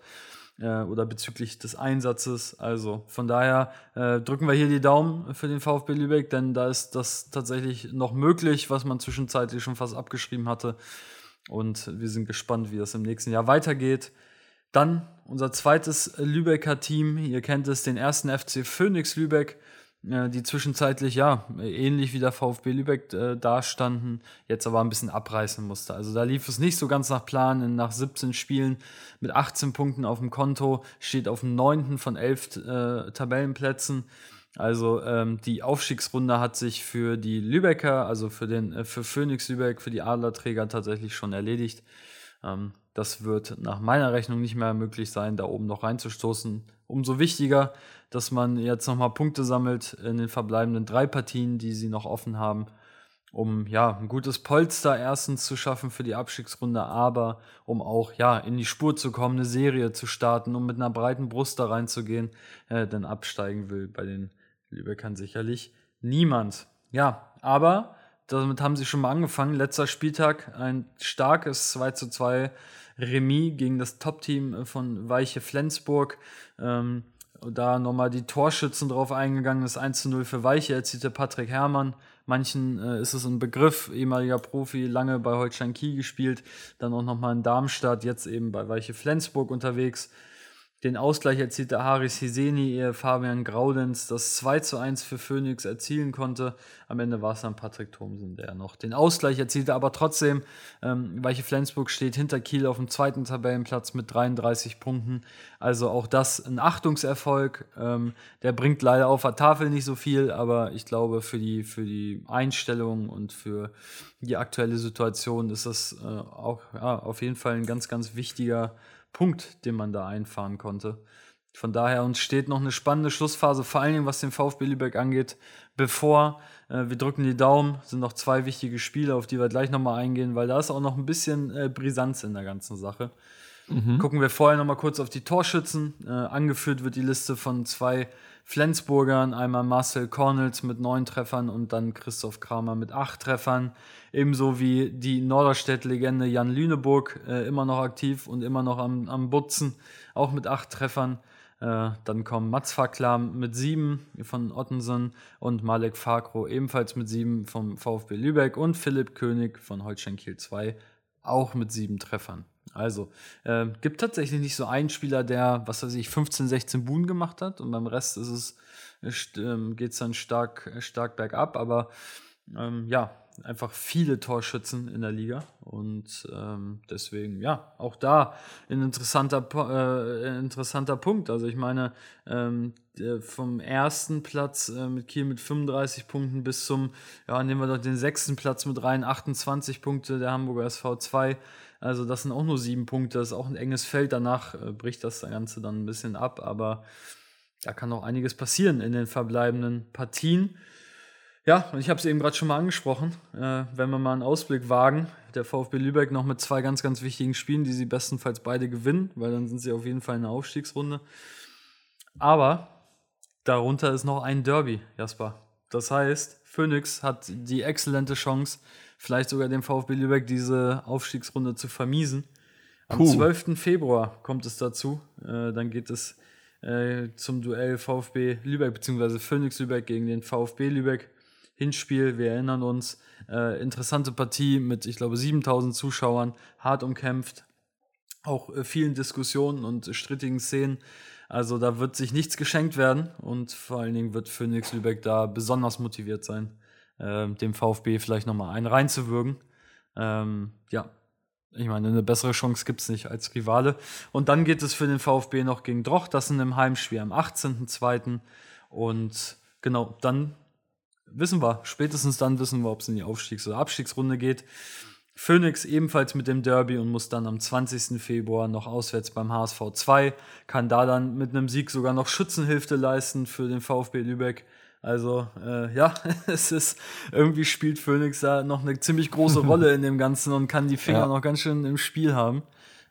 äh, oder bezüglich des Einsatzes. Also von daher äh, drücken wir hier die Daumen für den VfB Lübeck, denn da ist das tatsächlich noch möglich, was man zwischenzeitlich schon fast abgeschrieben hatte. Und wir sind gespannt, wie das im nächsten Jahr weitergeht. Dann unser zweites Lübecker Team. Ihr kennt es, den ersten FC Phoenix Lübeck, die zwischenzeitlich ja ähnlich wie der VfB Lübeck äh, dastanden, jetzt aber ein bisschen abreißen musste. Also da lief es nicht so ganz nach Plan. Nach 17 Spielen mit 18 Punkten auf dem Konto steht auf dem 9. von 11 äh, Tabellenplätzen. Also ähm, die Aufstiegsrunde hat sich für die Lübecker, also für den äh, für Phoenix Lübeck, für die Adlerträger tatsächlich schon erledigt. Ähm, das wird nach meiner Rechnung nicht mehr möglich sein, da oben noch reinzustoßen. Umso wichtiger, dass man jetzt nochmal Punkte sammelt in den verbleibenden drei Partien, die sie noch offen haben, um ja ein gutes Polster erstens zu schaffen für die Abstiegsrunde, aber um auch ja in die Spur zu kommen, eine Serie zu starten, um mit einer breiten Brust da reinzugehen, äh, denn absteigen will bei den Lübeckern sicherlich niemand. Ja, aber damit haben sie schon mal angefangen. Letzter Spieltag ein starkes 2 zu 2 Remis gegen das Top-Team von Weiche Flensburg. Ähm, da nochmal die Torschützen drauf eingegangen. Das 1 zu 0 für Weiche erzielte Patrick Herrmann. Manchen äh, ist es ein Begriff, ehemaliger Profi, lange bei Holstein Kiel gespielt, dann auch nochmal in Darmstadt, jetzt eben bei Weiche Flensburg unterwegs. Den Ausgleich erzielte Haris Hiseni, ehe Fabian Graudenz das 2 zu 1 für Phoenix erzielen konnte. Am Ende war es dann Patrick Thomsen, der noch den Ausgleich erzielte, aber trotzdem, ähm, Weiche Flensburg steht hinter Kiel auf dem zweiten Tabellenplatz mit 33 Punkten. Also auch das ein Achtungserfolg. Ähm, der bringt leider auf der Tafel nicht so viel, aber ich glaube, für die, für die Einstellung und für die aktuelle Situation ist das äh, auch ja, auf jeden Fall ein ganz, ganz wichtiger Punkt, den man da einfahren konnte. Von daher uns steht noch eine spannende Schlussphase, vor allen Dingen was den VfB Lübeck angeht, bevor äh, wir drücken die Daumen, sind noch zwei wichtige Spiele, auf die wir gleich nochmal eingehen, weil da ist auch noch ein bisschen äh, Brisanz in der ganzen Sache. Mhm. Gucken wir vorher nochmal kurz auf die Torschützen. Äh, angeführt wird die Liste von zwei Flensburgern, einmal Marcel Cornels mit neun Treffern und dann Christoph Kramer mit acht Treffern. Ebenso wie die Norderstedt-Legende Jan Lüneburg, äh, immer noch aktiv und immer noch am, am Butzen, auch mit acht Treffern. Äh, dann kommen Mats Faklam mit sieben von Ottensen und Malek Fakro ebenfalls mit sieben vom VfB Lübeck und Philipp König von Holstein Kiel 2 auch mit sieben Treffern. Also, äh, gibt tatsächlich nicht so einen Spieler, der, was weiß ich, 15, 16 Buhnen gemacht hat und beim Rest ist es, äh, geht es dann stark, stark bergab, aber ähm, ja, einfach viele Torschützen in der Liga und ähm, deswegen, ja, auch da ein interessanter, äh, interessanter Punkt. Also ich meine, ähm, vom ersten Platz äh, mit Kiel mit 35 Punkten bis zum, ja, nehmen wir doch den sechsten Platz mit rein, 28 Punkte der Hamburger SV 2 also das sind auch nur sieben Punkte, das ist auch ein enges Feld. Danach äh, bricht das Ganze dann ein bisschen ab, aber da kann auch einiges passieren in den verbleibenden Partien. Ja, und ich habe es eben gerade schon mal angesprochen. Äh, wenn wir mal einen Ausblick wagen, der VfB Lübeck noch mit zwei ganz, ganz wichtigen Spielen, die sie bestenfalls beide gewinnen, weil dann sind sie auf jeden Fall in der Aufstiegsrunde. Aber darunter ist noch ein Derby, Jasper. Das heißt, Phoenix hat die exzellente Chance, vielleicht sogar dem VfB Lübeck diese Aufstiegsrunde zu vermiesen. Am Puh. 12. Februar kommt es dazu. Äh, dann geht es äh, zum Duell VfB Lübeck bzw. Phoenix Lübeck gegen den VfB Lübeck. Hinspiel, wir erinnern uns, äh, interessante Partie mit, ich glaube, 7000 Zuschauern, hart umkämpft, auch äh, vielen Diskussionen und strittigen Szenen. Also da wird sich nichts geschenkt werden und vor allen Dingen wird Phoenix Lübeck da besonders motiviert sein äh, dem VfB vielleicht nochmal einen reinzuwürgen. Ähm, ja, ich meine, eine bessere Chance gibt es nicht als Rivale. Und dann geht es für den VfB noch gegen Droch, das sind im Heimspiel am 18.02. Und genau, dann wissen wir, spätestens dann wissen wir, ob es in die Aufstiegs- oder Abstiegsrunde geht. Phoenix ebenfalls mit dem Derby und muss dann am 20. Februar noch auswärts beim HSV 2, kann da dann mit einem Sieg sogar noch Schützenhilfe leisten für den VfB Lübeck. Also äh, ja, es ist irgendwie spielt Phoenix da noch eine ziemlich große Rolle in dem Ganzen und kann die Finger ja. noch ganz schön im Spiel haben.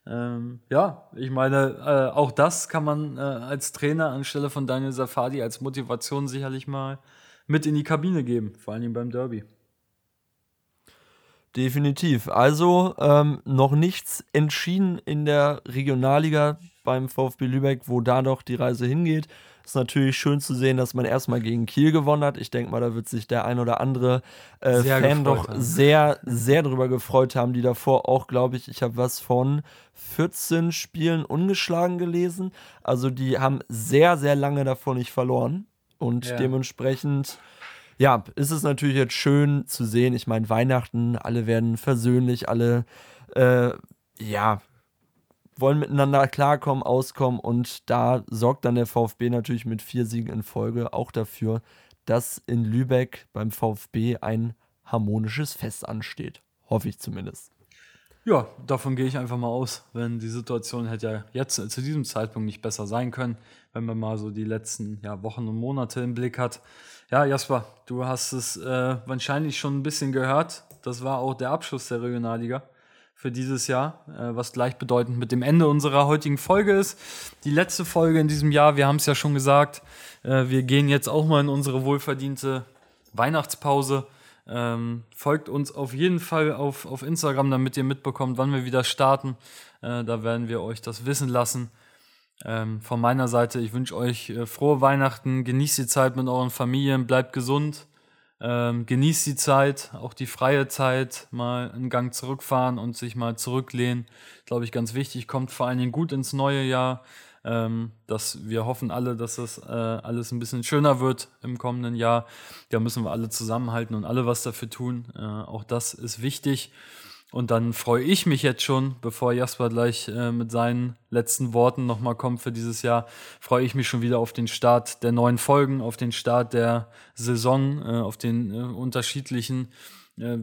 Ähm, ja, ich meine, äh, auch das kann man äh, als Trainer anstelle von Daniel Safadi als Motivation sicherlich mal mit in die Kabine geben, vor allem beim Derby. Definitiv. Also ähm, noch nichts entschieden in der Regionalliga beim VfB Lübeck, wo da noch die Reise hingeht. Ist natürlich schön zu sehen, dass man erstmal gegen Kiel gewonnen hat. Ich denke mal, da wird sich der ein oder andere äh, Fan doch haben. sehr, sehr drüber gefreut haben, die davor auch, glaube ich, ich habe was von 14 Spielen ungeschlagen gelesen. Also die haben sehr, sehr lange davor nicht verloren. Und ja. dementsprechend ja, ist es natürlich jetzt schön zu sehen. Ich meine, Weihnachten, alle werden versöhnlich, alle, äh, ja, wollen miteinander klarkommen, auskommen und da sorgt dann der VfB natürlich mit vier Siegen in Folge auch dafür, dass in Lübeck beim VfB ein harmonisches Fest ansteht. Hoffe ich zumindest. Ja, davon gehe ich einfach mal aus, wenn die Situation hätte ja jetzt zu diesem Zeitpunkt nicht besser sein können, wenn man mal so die letzten ja, Wochen und Monate im Blick hat. Ja, Jasper, du hast es äh, wahrscheinlich schon ein bisschen gehört. Das war auch der Abschluss der Regionalliga für dieses Jahr, äh, was gleichbedeutend mit dem Ende unserer heutigen Folge ist. Die letzte Folge in diesem Jahr, wir haben es ja schon gesagt, äh, wir gehen jetzt auch mal in unsere wohlverdiente Weihnachtspause. Ähm, folgt uns auf jeden Fall auf, auf Instagram, damit ihr mitbekommt, wann wir wieder starten. Äh, da werden wir euch das wissen lassen. Ähm, von meiner Seite, ich wünsche euch äh, frohe Weihnachten, genießt die Zeit mit euren Familien, bleibt gesund, ähm, genießt die Zeit, auch die freie Zeit, mal einen Gang zurückfahren und sich mal zurücklehnen. Glaube ich, ganz wichtig, kommt vor allen Dingen gut ins neue Jahr. Ähm, dass wir hoffen alle, dass das äh, alles ein bisschen schöner wird im kommenden Jahr. Da müssen wir alle zusammenhalten und alle was dafür tun. Äh, auch das ist wichtig. Und dann freue ich mich jetzt schon, bevor Jasper gleich äh, mit seinen letzten Worten nochmal kommt für dieses Jahr, freue ich mich schon wieder auf den Start der neuen Folgen, auf den Start der Saison, äh, auf den äh, unterschiedlichen äh,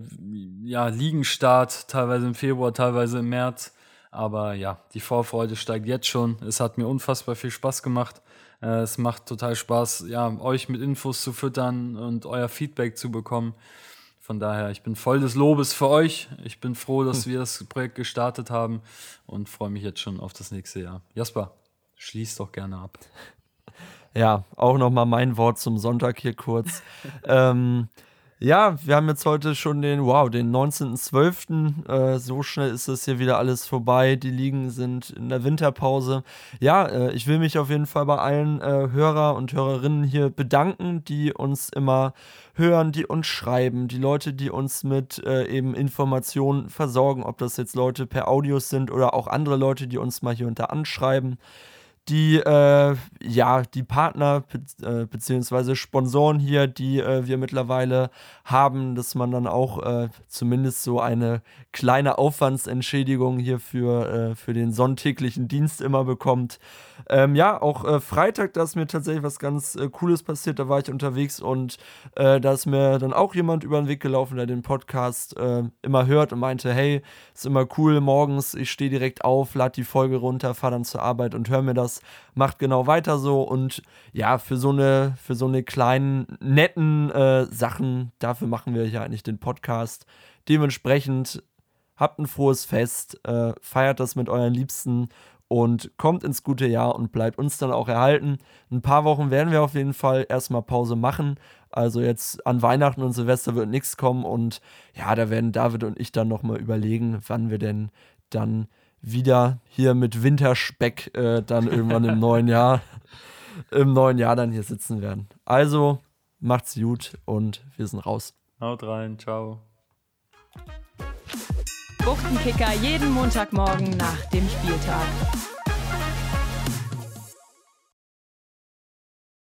ja, Ligenstart, teilweise im Februar, teilweise im März. Aber ja, die Vorfreude steigt jetzt schon. Es hat mir unfassbar viel Spaß gemacht. Äh, es macht total Spaß, ja, euch mit Infos zu füttern und euer Feedback zu bekommen. Von daher, ich bin voll des Lobes für euch. Ich bin froh, dass wir das Projekt gestartet haben und freue mich jetzt schon auf das nächste Jahr. Jasper, schließ doch gerne ab. Ja, auch nochmal mein Wort zum Sonntag hier kurz. ähm, ja, wir haben jetzt heute schon den, wow, den 19.12. Äh, so schnell ist es hier wieder alles vorbei. Die Ligen sind in der Winterpause. Ja, äh, ich will mich auf jeden Fall bei allen äh, Hörer und Hörerinnen hier bedanken, die uns immer hören, die uns schreiben, die Leute, die uns mit äh, eben Informationen versorgen, ob das jetzt Leute per Audios sind oder auch andere Leute, die uns mal hier unter anschreiben die, äh, ja, die Partner be äh, Sponsoren hier, die äh, wir mittlerweile haben, dass man dann auch äh, zumindest so eine kleine Aufwandsentschädigung hier für, äh, für den sonntäglichen Dienst immer bekommt. Ähm, ja, auch Freitag, da ist mir tatsächlich was ganz Cooles passiert, da war ich unterwegs und da ist mir dann auch jemand über den Weg gelaufen, der den Podcast immer hört und meinte, hey, ist immer cool, morgens, ich stehe direkt auf, lade die Folge runter, fahre dann zur Arbeit und höre mir macht genau weiter so und ja, für so eine, für so eine kleinen, netten äh, Sachen, dafür machen wir ja eigentlich den Podcast. Dementsprechend habt ein frohes Fest, äh, feiert das mit euren Liebsten und kommt ins gute Jahr und bleibt uns dann auch erhalten. Ein paar Wochen werden wir auf jeden Fall erstmal Pause machen. Also jetzt an Weihnachten und Silvester wird nichts kommen und ja, da werden David und ich dann nochmal überlegen, wann wir denn dann wieder hier mit Winterspeck äh, dann irgendwann im neuen Jahr, im neuen Jahr dann hier sitzen werden. Also macht's gut und wir sind raus. Haut rein, ciao. Buchtenkicker jeden Montagmorgen nach dem Spieltag.